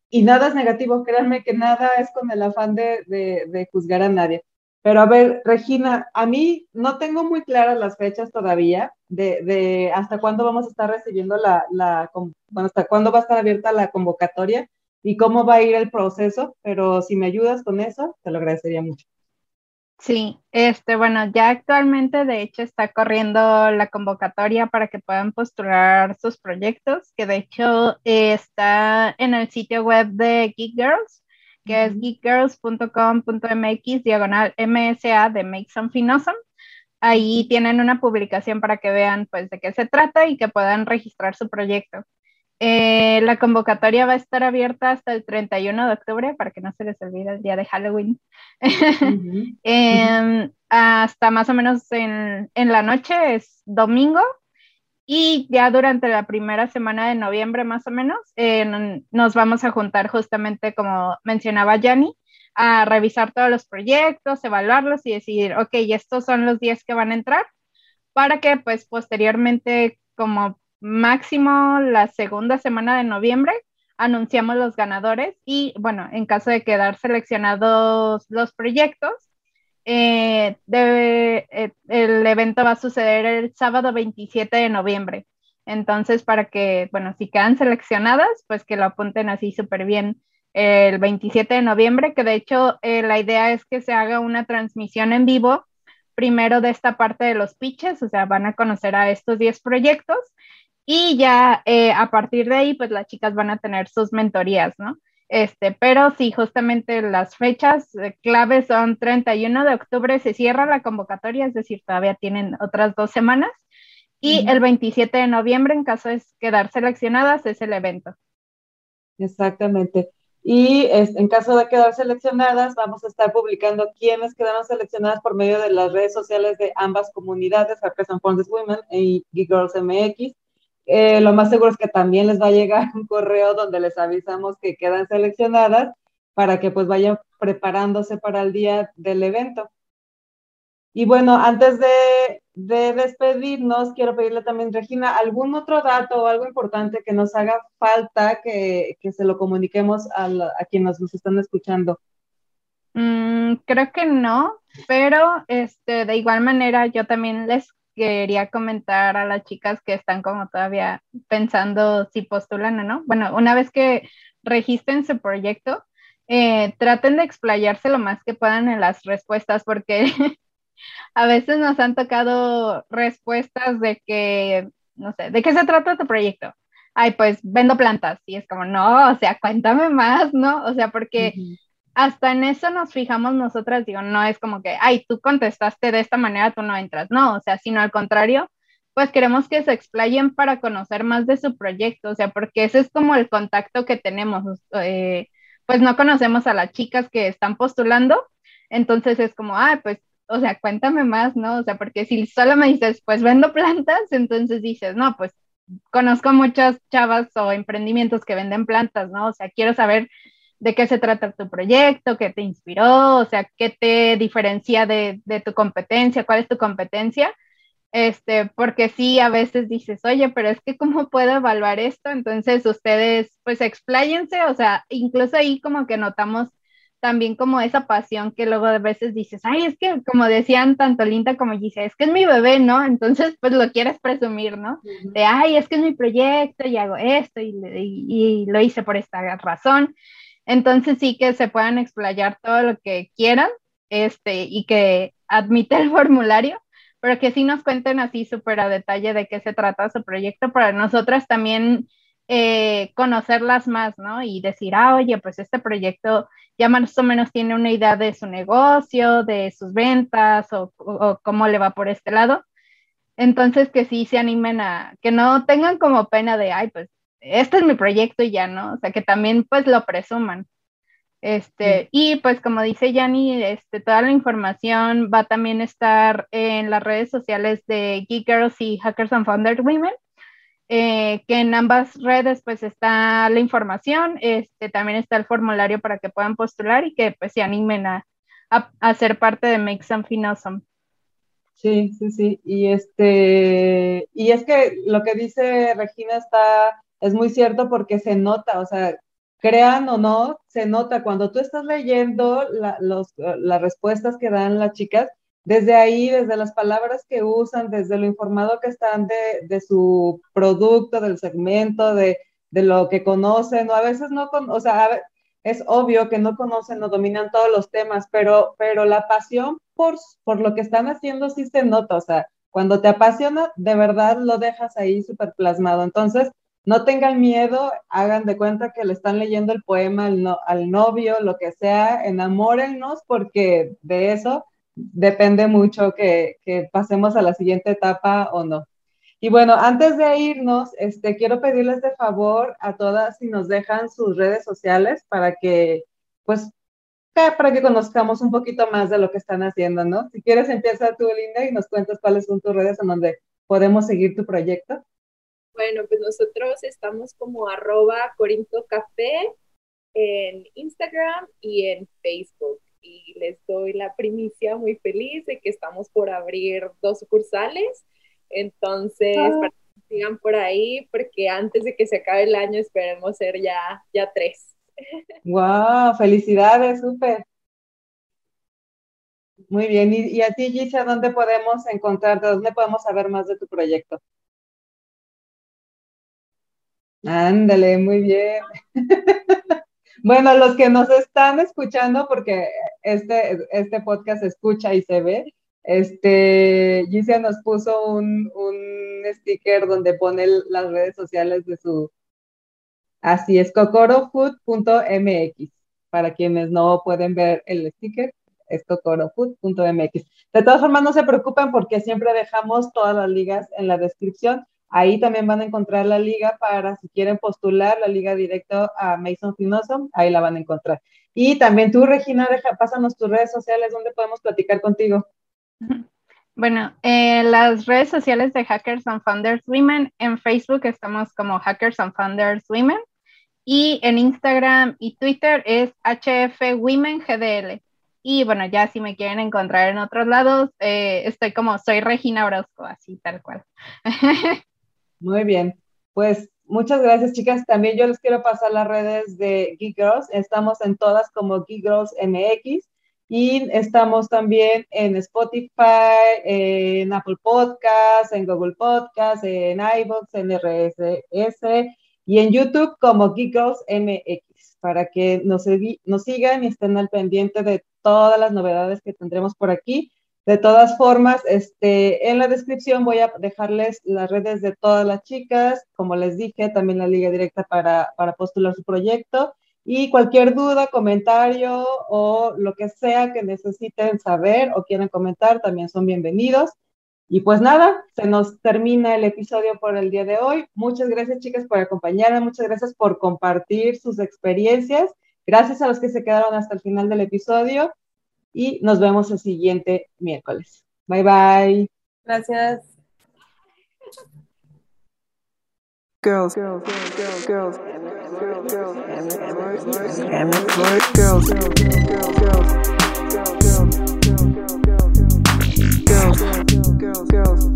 y nada es negativo, créanme que nada es con el afán de, de juzgar a nadie. Pero a ver, Regina, a mí no tengo muy claras las fechas todavía de, hasta cuándo vamos a estar recibiendo la, la, bueno, hasta cuándo va a estar abierta la convocatoria y cómo va a ir el proceso, pero si me ayudas con eso, te lo agradecería mucho. Sí, este, bueno, ya actualmente de hecho está corriendo la convocatoria para que puedan postular sus proyectos, que de hecho eh, está en el sitio web de Geek Girls que es geekgirls.com.mx diagonal MSA de Make Something Awesome. Ahí tienen una publicación para que vean pues de qué se trata y que puedan registrar su proyecto. Eh, la convocatoria va a estar abierta hasta el 31 de octubre para que no se les olvide el día de Halloween. Uh -huh. eh, hasta más o menos en, en la noche, es domingo, y ya durante la primera semana de noviembre, más o menos, eh, nos vamos a juntar justamente, como mencionaba Yanni, a revisar todos los proyectos, evaluarlos y decidir, ok, estos son los 10 que van a entrar, para que pues posteriormente, como máximo la segunda semana de noviembre, anunciamos los ganadores y bueno, en caso de quedar seleccionados los proyectos, eh, eh, el evento va a suceder el sábado 27 de noviembre. Entonces, para que, bueno, si quedan seleccionadas, pues que lo apunten así súper bien el 27 de noviembre, que de hecho eh, la idea es que se haga una transmisión en vivo primero de esta parte de los pitches, o sea, van a conocer a estos 10 proyectos y ya a partir de ahí, pues las chicas van a tener sus mentorías, ¿no? Este, pero sí, justamente las fechas eh, claves son 31 de octubre se cierra la convocatoria, es decir, todavía tienen otras dos semanas. Y uh -huh. el 27 de noviembre, en caso de quedar seleccionadas, es el evento. Exactamente. Y es, en caso de quedar seleccionadas, vamos a estar publicando quiénes quedaron seleccionadas por medio de las redes sociales de ambas comunidades, Represent Fondes Women y Geek Girls MX eh, lo más seguro es que también les va a llegar un correo donde les avisamos que quedan seleccionadas para que pues vayan preparándose para el día del evento. Y bueno, antes de, de despedirnos, quiero pedirle también, Regina, algún otro dato o algo importante que nos haga falta que, que se lo comuniquemos a, a quienes nos están escuchando. Mm, creo que no, pero este, de igual manera yo también les quería comentar a las chicas que están como todavía pensando si postulan o no. Bueno, una vez que registren su proyecto, eh, traten de explayarse lo más que puedan en las respuestas, porque a veces nos han tocado respuestas de que, no sé, ¿de qué se trata tu proyecto? Ay, pues vendo plantas. Y es como, no, o sea, cuéntame más, ¿no? O sea, porque uh -huh hasta en eso nos fijamos nosotras, digo, no es como que, ay, tú contestaste de esta manera, tú no entras, no, o sea, sino al contrario, pues queremos que se explayen para conocer más de su proyecto, o sea, porque ese es como el contacto que tenemos, eh, pues no conocemos a las chicas que están postulando, entonces es como, ah, pues, o sea, cuéntame más, ¿no? O sea, porque si solo me dices, pues vendo plantas, entonces dices, no, pues conozco muchas chavas o emprendimientos que venden plantas, ¿no? O sea, quiero saber de qué se trata tu proyecto, qué te inspiró, o sea, qué te diferencia de, de tu competencia, cuál es tu competencia este, porque sí, a veces dices, oye, pero es que cómo puedo evaluar esto, entonces ustedes pues expláyense, o sea, incluso ahí como que notamos también como esa pasión que luego a veces dices, ay, es que como decían tanto Linda como dice, es que es mi bebé, ¿no? Entonces pues lo quieres presumir, ¿no? De, ay, es que es mi proyecto y hago esto y, y, y lo hice por esta razón. Entonces sí que se puedan explayar todo lo que quieran, este, y que admite el formulario pero que sí nos cuenten así súper a detalle de qué se trata su proyecto para nosotras también eh, conocerlas más, ¿no? Y decir, ah, oye, pues este proyecto ya más o menos tiene una idea de su negocio, de sus ventas o, o cómo le va por este lado. Entonces, que sí se animen a, que no tengan como pena de, ay, pues este es mi proyecto y ya, ¿no? O sea, que también pues lo presuman. Este, y pues como dice Yanni, este, toda la información va también a estar en las redes sociales de Geek Girls y Hackers and Founders Women, eh, que en ambas redes pues está la información, este, también está el formulario para que puedan postular y que pues se animen a, a, ser parte de Make Something Awesome. Sí, sí, sí, y este, y es que lo que dice Regina está, es muy cierto porque se nota, o sea, crean o no, se nota cuando tú estás leyendo las respuestas que dan las chicas, desde ahí, desde las palabras que usan, desde lo informado que están de, su producto, del segmento, de, lo que conocen, o a veces no, o sea, es obvio que no conocen o dominan todos los temas, pero, pero la pasión por, por lo que están haciendo sí se nota, o sea, cuando te apasiona, de verdad lo dejas ahí súper plasmado. Entonces, no tengan miedo, hagan de cuenta que le están leyendo el poema al, novio, lo que sea, enamórennos porque de eso depende mucho que, pasemos a la siguiente etapa o no. Y bueno, antes de irnos, este, quiero pedirles de favor a todas si nos dejan sus redes sociales para que, pues, para que conozcamos un poquito más de lo que están haciendo, ¿no? Si quieres, empieza tú, Linda, y nos cuentas cuáles son tus redes en donde podemos seguir tu proyecto. Bueno, pues nosotros estamos como arroba Corinto Café en Instagram y en Facebook. Y les doy la primicia muy feliz de que estamos por abrir dos sucursales. Entonces, ah. sigan por ahí, porque antes de que se acabe el año esperemos ser ya, ya tres. ¡Wow! ¡Felicidades! ¡Súper! Muy bien. ¿Y, y a ti, Gisha, dónde podemos encontrarte? ¿Dónde podemos saber más de tu proyecto? Ándale, muy bien. bueno, los que nos están escuchando, porque este, este podcast se escucha y se ve, este, Gicia nos puso un, un sticker donde pone las redes sociales de su, así es, cocorofood.mx, para quienes no pueden ver el sticker, es cocorofood.mx. De todas formas, no se preocupen porque siempre dejamos todas las ligas en la descripción Ahí también van a encontrar la liga para si quieren postular la liga directo a Mason Finoso, ahí la van a encontrar. Y también tú, Regina, deja, pásanos tus redes sociales donde podemos platicar contigo. Bueno, eh, las redes sociales de Hackers and Founders Women, en Facebook estamos como Hackers and Founders Women y en Instagram y Twitter es HF Women GDL. Y bueno, ya si me quieren encontrar en otros lados, eh, estoy como soy Regina Orozco, así tal cual. Muy bien. Pues muchas gracias, chicas. También yo les quiero pasar las redes de Geek Girls. Estamos en todas como Geek Girls MX y estamos también en Spotify, en Apple Podcasts, en Google Podcasts, en iVoox, en RSS y en YouTube como Geek Girls MX para que nos, nos sigan y estén al pendiente de todas las novedades que tendremos por aquí. De todas formas, este, en la descripción voy a dejarles las redes de todas las chicas, como les dije, también la liga directa para, para postular su proyecto. Y cualquier duda, comentario o lo que sea que necesiten saber o quieran comentar, también son bienvenidos. Y pues nada, se nos termina el episodio por el día de hoy. Muchas gracias, chicas, por acompañarme. Muchas gracias por compartir sus experiencias. Gracias a los que se quedaron hasta el final del episodio. Y nos vemos el siguiente miércoles. Bye bye. Gracias. Girls, girls, girls, girls, girls, girls, girls, girls, girls, girls, girls, girls,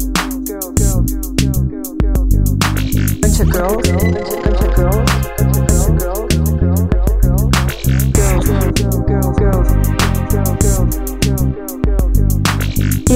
bunch of girls, bunch of girls,